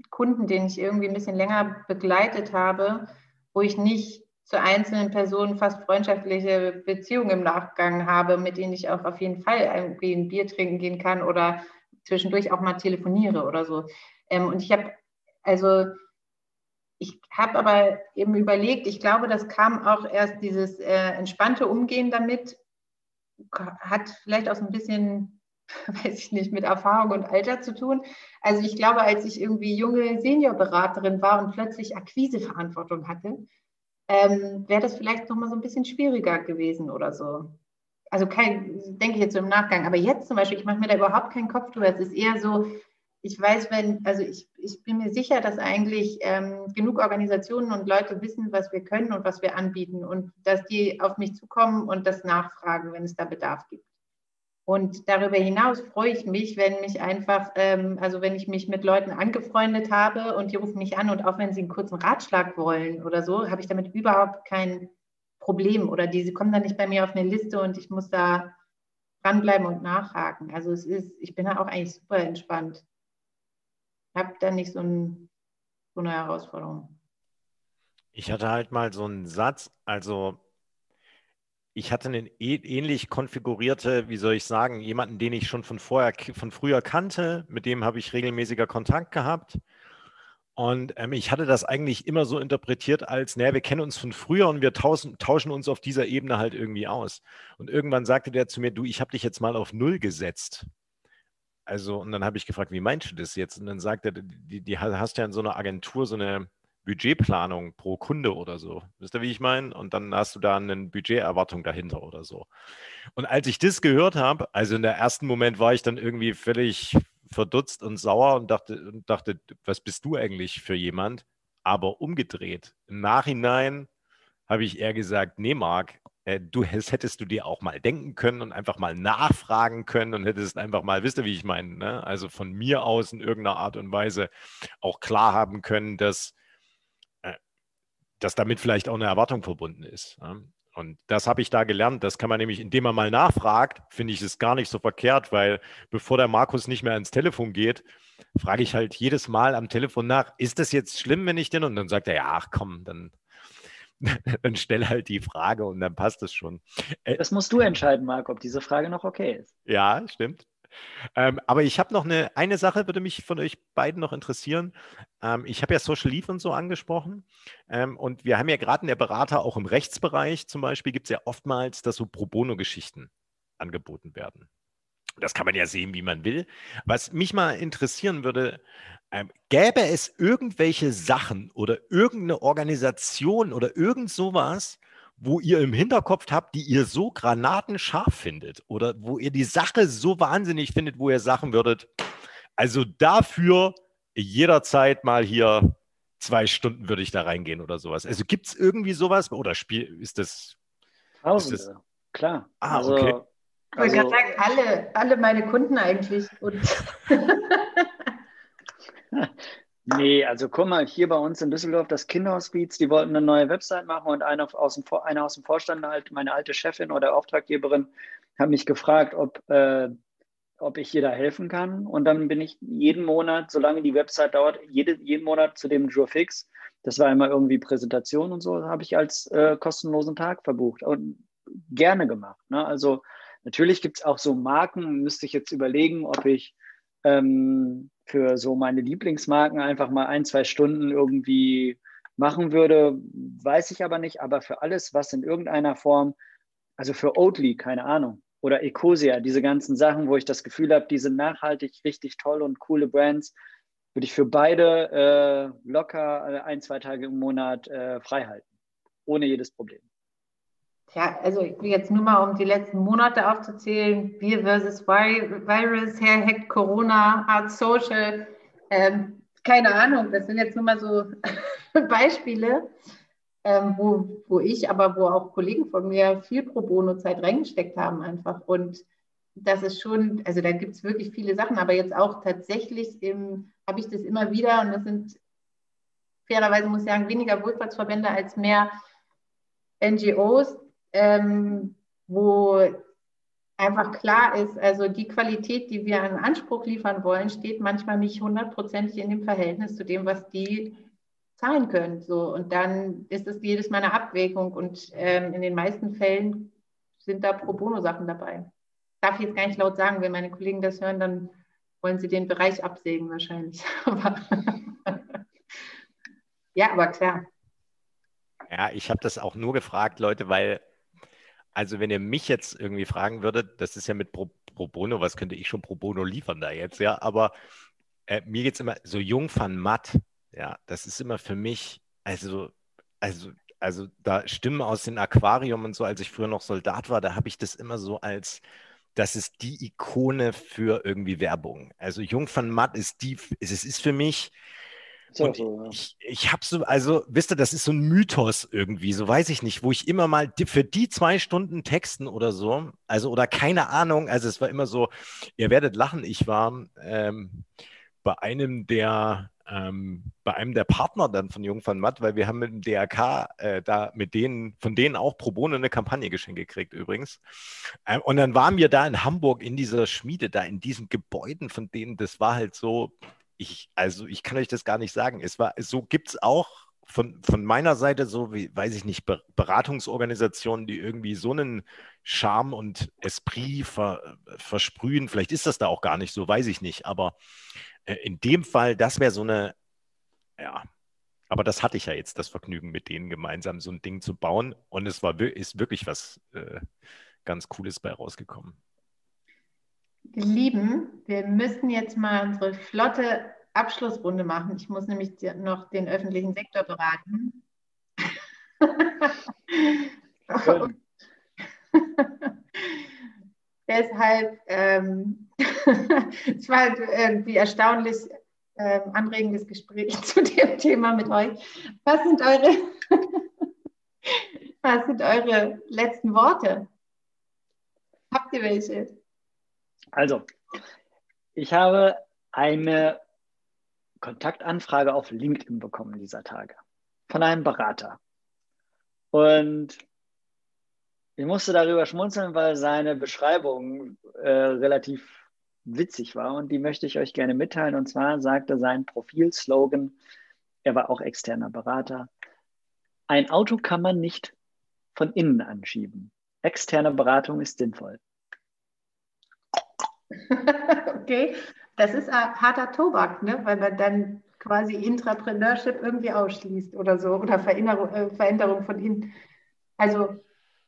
Speaker 1: Kunden, den ich irgendwie ein bisschen länger begleitet habe, wo ich nicht zu einzelnen Personen fast freundschaftliche Beziehungen im Nachgang habe, mit denen ich auch auf jeden Fall irgendwie ein Bier trinken gehen kann oder zwischendurch auch mal telefoniere oder so. Ähm, und ich habe, also ich habe aber eben überlegt, ich glaube, das kam auch erst dieses äh, entspannte Umgehen damit, hat vielleicht auch so ein bisschen weiß ich nicht, mit Erfahrung und Alter zu tun. Also ich glaube, als ich irgendwie junge Seniorberaterin war und plötzlich Akquiseverantwortung hatte, ähm, wäre das vielleicht nochmal so ein bisschen schwieriger gewesen oder so. Also kein, denke ich jetzt so im Nachgang. Aber jetzt zum Beispiel, ich mache mir da überhaupt keinen Kopf drüber. Es ist eher so, ich weiß, wenn, also ich, ich bin mir sicher, dass eigentlich ähm, genug Organisationen und Leute wissen, was wir können und was wir anbieten und dass die auf mich zukommen und das nachfragen, wenn es da Bedarf gibt. Und darüber hinaus freue ich mich, wenn mich einfach, ähm, also wenn ich mich mit Leuten angefreundet habe und die rufen mich an und auch wenn sie einen kurzen Ratschlag wollen oder so, habe ich damit überhaupt kein Problem oder die, sie kommen dann nicht bei mir auf eine Liste und ich muss da dranbleiben und nachhaken. Also es ist, ich bin da auch eigentlich super entspannt. Habe da nicht so, ein, so eine Herausforderung.
Speaker 3: Ich hatte halt mal so einen Satz, also ich hatte eine ähnlich konfigurierte, wie soll ich sagen, jemanden, den ich schon von vorher, von früher kannte, mit dem habe ich regelmäßiger Kontakt gehabt. Und ähm, ich hatte das eigentlich immer so interpretiert als, naja, wir kennen uns von früher und wir tauschen, tauschen uns auf dieser Ebene halt irgendwie aus. Und irgendwann sagte der zu mir, du, ich habe dich jetzt mal auf Null gesetzt. Also, und dann habe ich gefragt, wie meinst du das jetzt? Und dann sagt er, die, die hast ja in so einer Agentur so eine, Budgetplanung pro Kunde oder so. Wisst ihr, wie ich meine? Und dann hast du da eine Budgeterwartung dahinter oder so. Und als ich das gehört habe, also in der ersten Moment war ich dann irgendwie völlig verdutzt und sauer und dachte, und dachte, was bist du eigentlich für jemand? Aber umgedreht. Im Nachhinein habe ich eher gesagt, nee, Marc, äh, du hättest du dir auch mal denken können und einfach mal nachfragen können und hättest einfach mal, wisst ihr, wie ich meine, ne? also von mir aus in irgendeiner Art und Weise auch klar haben können, dass dass damit vielleicht auch eine Erwartung verbunden ist. Und das habe ich da gelernt. Das kann man nämlich, indem man mal nachfragt, finde ich es gar nicht so verkehrt, weil bevor der Markus nicht mehr ans Telefon geht, frage ich halt jedes Mal am Telefon nach, ist das jetzt schlimm, wenn ich denn? Und dann sagt er, ja, ach komm, dann, dann stell halt die Frage und dann passt es schon.
Speaker 2: Äh, das musst du entscheiden, Marc, ob diese Frage noch okay ist.
Speaker 3: Ja, stimmt. Ähm, aber ich habe noch eine, eine Sache, würde mich von euch beiden noch interessieren. Ähm, ich habe ja Social Leave und so angesprochen. Ähm, und wir haben ja gerade in der Berater, auch im Rechtsbereich zum Beispiel, gibt es ja oftmals, dass so Pro Bono-Geschichten angeboten werden. Das kann man ja sehen, wie man will. Was mich mal interessieren würde, ähm, gäbe es irgendwelche Sachen oder irgendeine Organisation oder irgend sowas, wo ihr im Hinterkopf habt, die ihr so granatenscharf findet oder wo ihr die Sache so wahnsinnig findet, wo ihr sagen würdet, also dafür jederzeit mal hier zwei Stunden würde ich da reingehen oder sowas. Also gibt es irgendwie sowas oder Spiel, ist das.
Speaker 2: Tausende, ist das, klar.
Speaker 3: Ah, also, okay.
Speaker 1: Ich wollte gerade sagen, alle, alle meine Kunden eigentlich.
Speaker 2: nee, also guck mal, hier bei uns in Düsseldorf, das Kinderhospiz, die wollten eine neue Website machen und eine aus dem, eine aus dem Vorstand, halt, meine alte Chefin oder Auftraggeberin, hat mich gefragt, ob, äh, ob ich ihr da helfen kann. Und dann bin ich jeden Monat, solange die Website dauert, jede, jeden Monat zu dem Jurfix. Das war immer irgendwie Präsentation und so, habe ich als äh, kostenlosen Tag verbucht und gerne gemacht. Ne? Also Natürlich gibt es auch so Marken, müsste ich jetzt überlegen, ob ich ähm, für so meine Lieblingsmarken einfach mal ein, zwei Stunden irgendwie machen würde, weiß ich aber nicht. Aber für alles, was in irgendeiner Form, also für Oatly, keine Ahnung, oder Ecosia, diese ganzen Sachen, wo ich das Gefühl habe, die sind nachhaltig, richtig toll und coole Brands, würde ich für beide äh, locker äh, ein, zwei Tage im Monat äh, frei halten. Ohne jedes Problem.
Speaker 1: Ja, also jetzt nur mal, um die letzten Monate aufzuzählen, Wir versus Virus, Herr Hack, Corona, Art Social, ähm, keine Ahnung, das sind jetzt nur mal so Beispiele, ähm, wo, wo ich, aber wo auch Kollegen von mir viel pro Bono Zeit reingesteckt haben einfach. Und das ist schon, also da gibt es wirklich viele Sachen, aber jetzt auch tatsächlich habe ich das immer wieder und das sind fairerweise muss ich sagen, weniger Wohlfahrtsverbände als mehr NGOs, ähm, wo einfach klar ist, also die Qualität, die wir an Anspruch liefern wollen, steht manchmal nicht hundertprozentig in dem Verhältnis zu dem, was die zahlen können. So, und dann ist es jedes Mal eine Abwägung und ähm, in den meisten Fällen sind da Pro Bono-Sachen dabei. Darf ich jetzt gar nicht laut sagen, wenn meine Kollegen das hören, dann wollen sie den Bereich absägen wahrscheinlich. ja, aber klar.
Speaker 3: Ja, ich habe das auch nur gefragt, Leute, weil also wenn ihr mich jetzt irgendwie fragen würdet, das ist ja mit Pro, Pro Bono, was könnte ich schon Pro Bono liefern da jetzt, ja, aber äh, mir geht es immer so jung van matt, ja, das ist immer für mich, also, also, also da Stimmen aus dem Aquarium und so, als ich früher noch Soldat war, da habe ich das immer so als, das ist die Ikone für irgendwie Werbung. Also Jung van Matt ist die, es ist für mich, so, so, ja. ich, ich habe so, also, wisst ihr, das ist so ein Mythos irgendwie, so weiß ich nicht, wo ich immer mal für die zwei Stunden texten oder so, also oder keine Ahnung, also es war immer so, ihr werdet lachen, ich war ähm, bei einem der ähm, bei einem der Partner dann von Jung van Matt, weil wir haben mit dem DRK äh, da mit denen, von denen auch pro bono eine Kampagne geschenkt gekriegt übrigens. Ähm, und dann waren wir da in Hamburg in dieser Schmiede, da in diesen Gebäuden, von denen, das war halt so, ich, also ich kann euch das gar nicht sagen. Es war, so gibt es auch von, von meiner Seite so, wie, weiß ich nicht, Beratungsorganisationen, die irgendwie so einen Charme und Esprit ver, versprühen. Vielleicht ist das da auch gar nicht so, weiß ich nicht. Aber äh, in dem Fall, das wäre so eine, ja, aber das hatte ich ja jetzt, das Vergnügen, mit denen gemeinsam so ein Ding zu bauen. Und es war ist wirklich was äh, ganz Cooles bei rausgekommen.
Speaker 1: Lieben, wir müssen jetzt mal unsere flotte Abschlussrunde machen. Ich muss nämlich noch den öffentlichen Sektor beraten. deshalb, ähm, es war irgendwie erstaunlich äh, anregendes Gespräch zu dem Thema mit euch. Was sind eure, was sind eure letzten Worte? Habt ihr welche?
Speaker 2: Also, ich habe eine Kontaktanfrage auf LinkedIn bekommen dieser Tage von einem Berater. Und ich musste darüber schmunzeln, weil seine Beschreibung äh, relativ witzig war und die möchte ich euch gerne mitteilen. Und zwar sagte sein Profilslogan, er war auch externer Berater, ein Auto kann man nicht von innen anschieben. Externe Beratung ist sinnvoll.
Speaker 1: okay, das ist harter Tobak, ne? weil man dann quasi Intrapreneurship irgendwie ausschließt oder so oder Veränderung, äh, Veränderung von innen. Also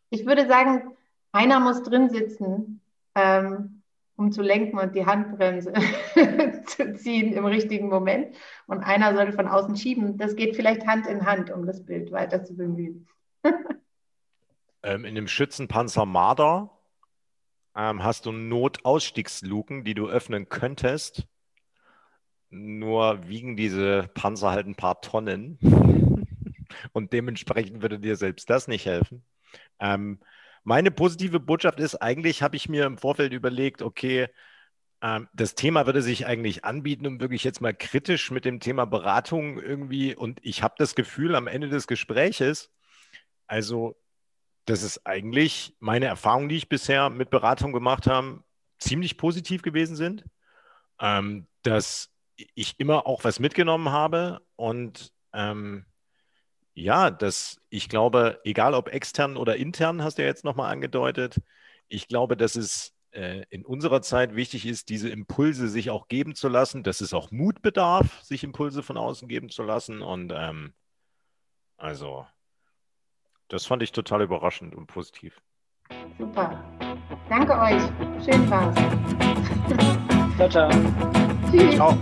Speaker 1: ich würde sagen, einer muss drin sitzen, ähm, um zu lenken und die Handbremse zu ziehen im richtigen Moment. Und einer sollte von außen schieben. Das geht vielleicht Hand in Hand, um das Bild weiter zu bemühen.
Speaker 3: ähm, in dem Schützenpanzer Marder ähm, hast du Notausstiegsluken, die du öffnen könntest. Nur wiegen diese Panzer halt ein paar Tonnen. Und dementsprechend würde dir selbst das nicht helfen. Ähm, meine positive Botschaft ist, eigentlich habe ich mir im Vorfeld überlegt, okay, ähm, das Thema würde sich eigentlich anbieten, um wirklich jetzt mal kritisch mit dem Thema Beratung irgendwie, und ich habe das Gefühl am Ende des Gespräches, also das ist eigentlich meine Erfahrungen, die ich bisher mit Beratung gemacht habe, ziemlich positiv gewesen sind. Ähm, dass ich immer auch was mitgenommen habe und ähm, ja, dass ich glaube, egal ob extern oder intern, hast du ja jetzt nochmal angedeutet, ich glaube, dass es äh, in unserer Zeit wichtig ist, diese Impulse sich auch geben zu lassen, dass es auch Mut bedarf, sich Impulse von außen geben zu lassen. Und ähm, also, das fand ich total überraschend und positiv.
Speaker 1: Super. Danke euch. Schön war's.
Speaker 2: Ciao, ciao.
Speaker 3: Tschüss. Ciao.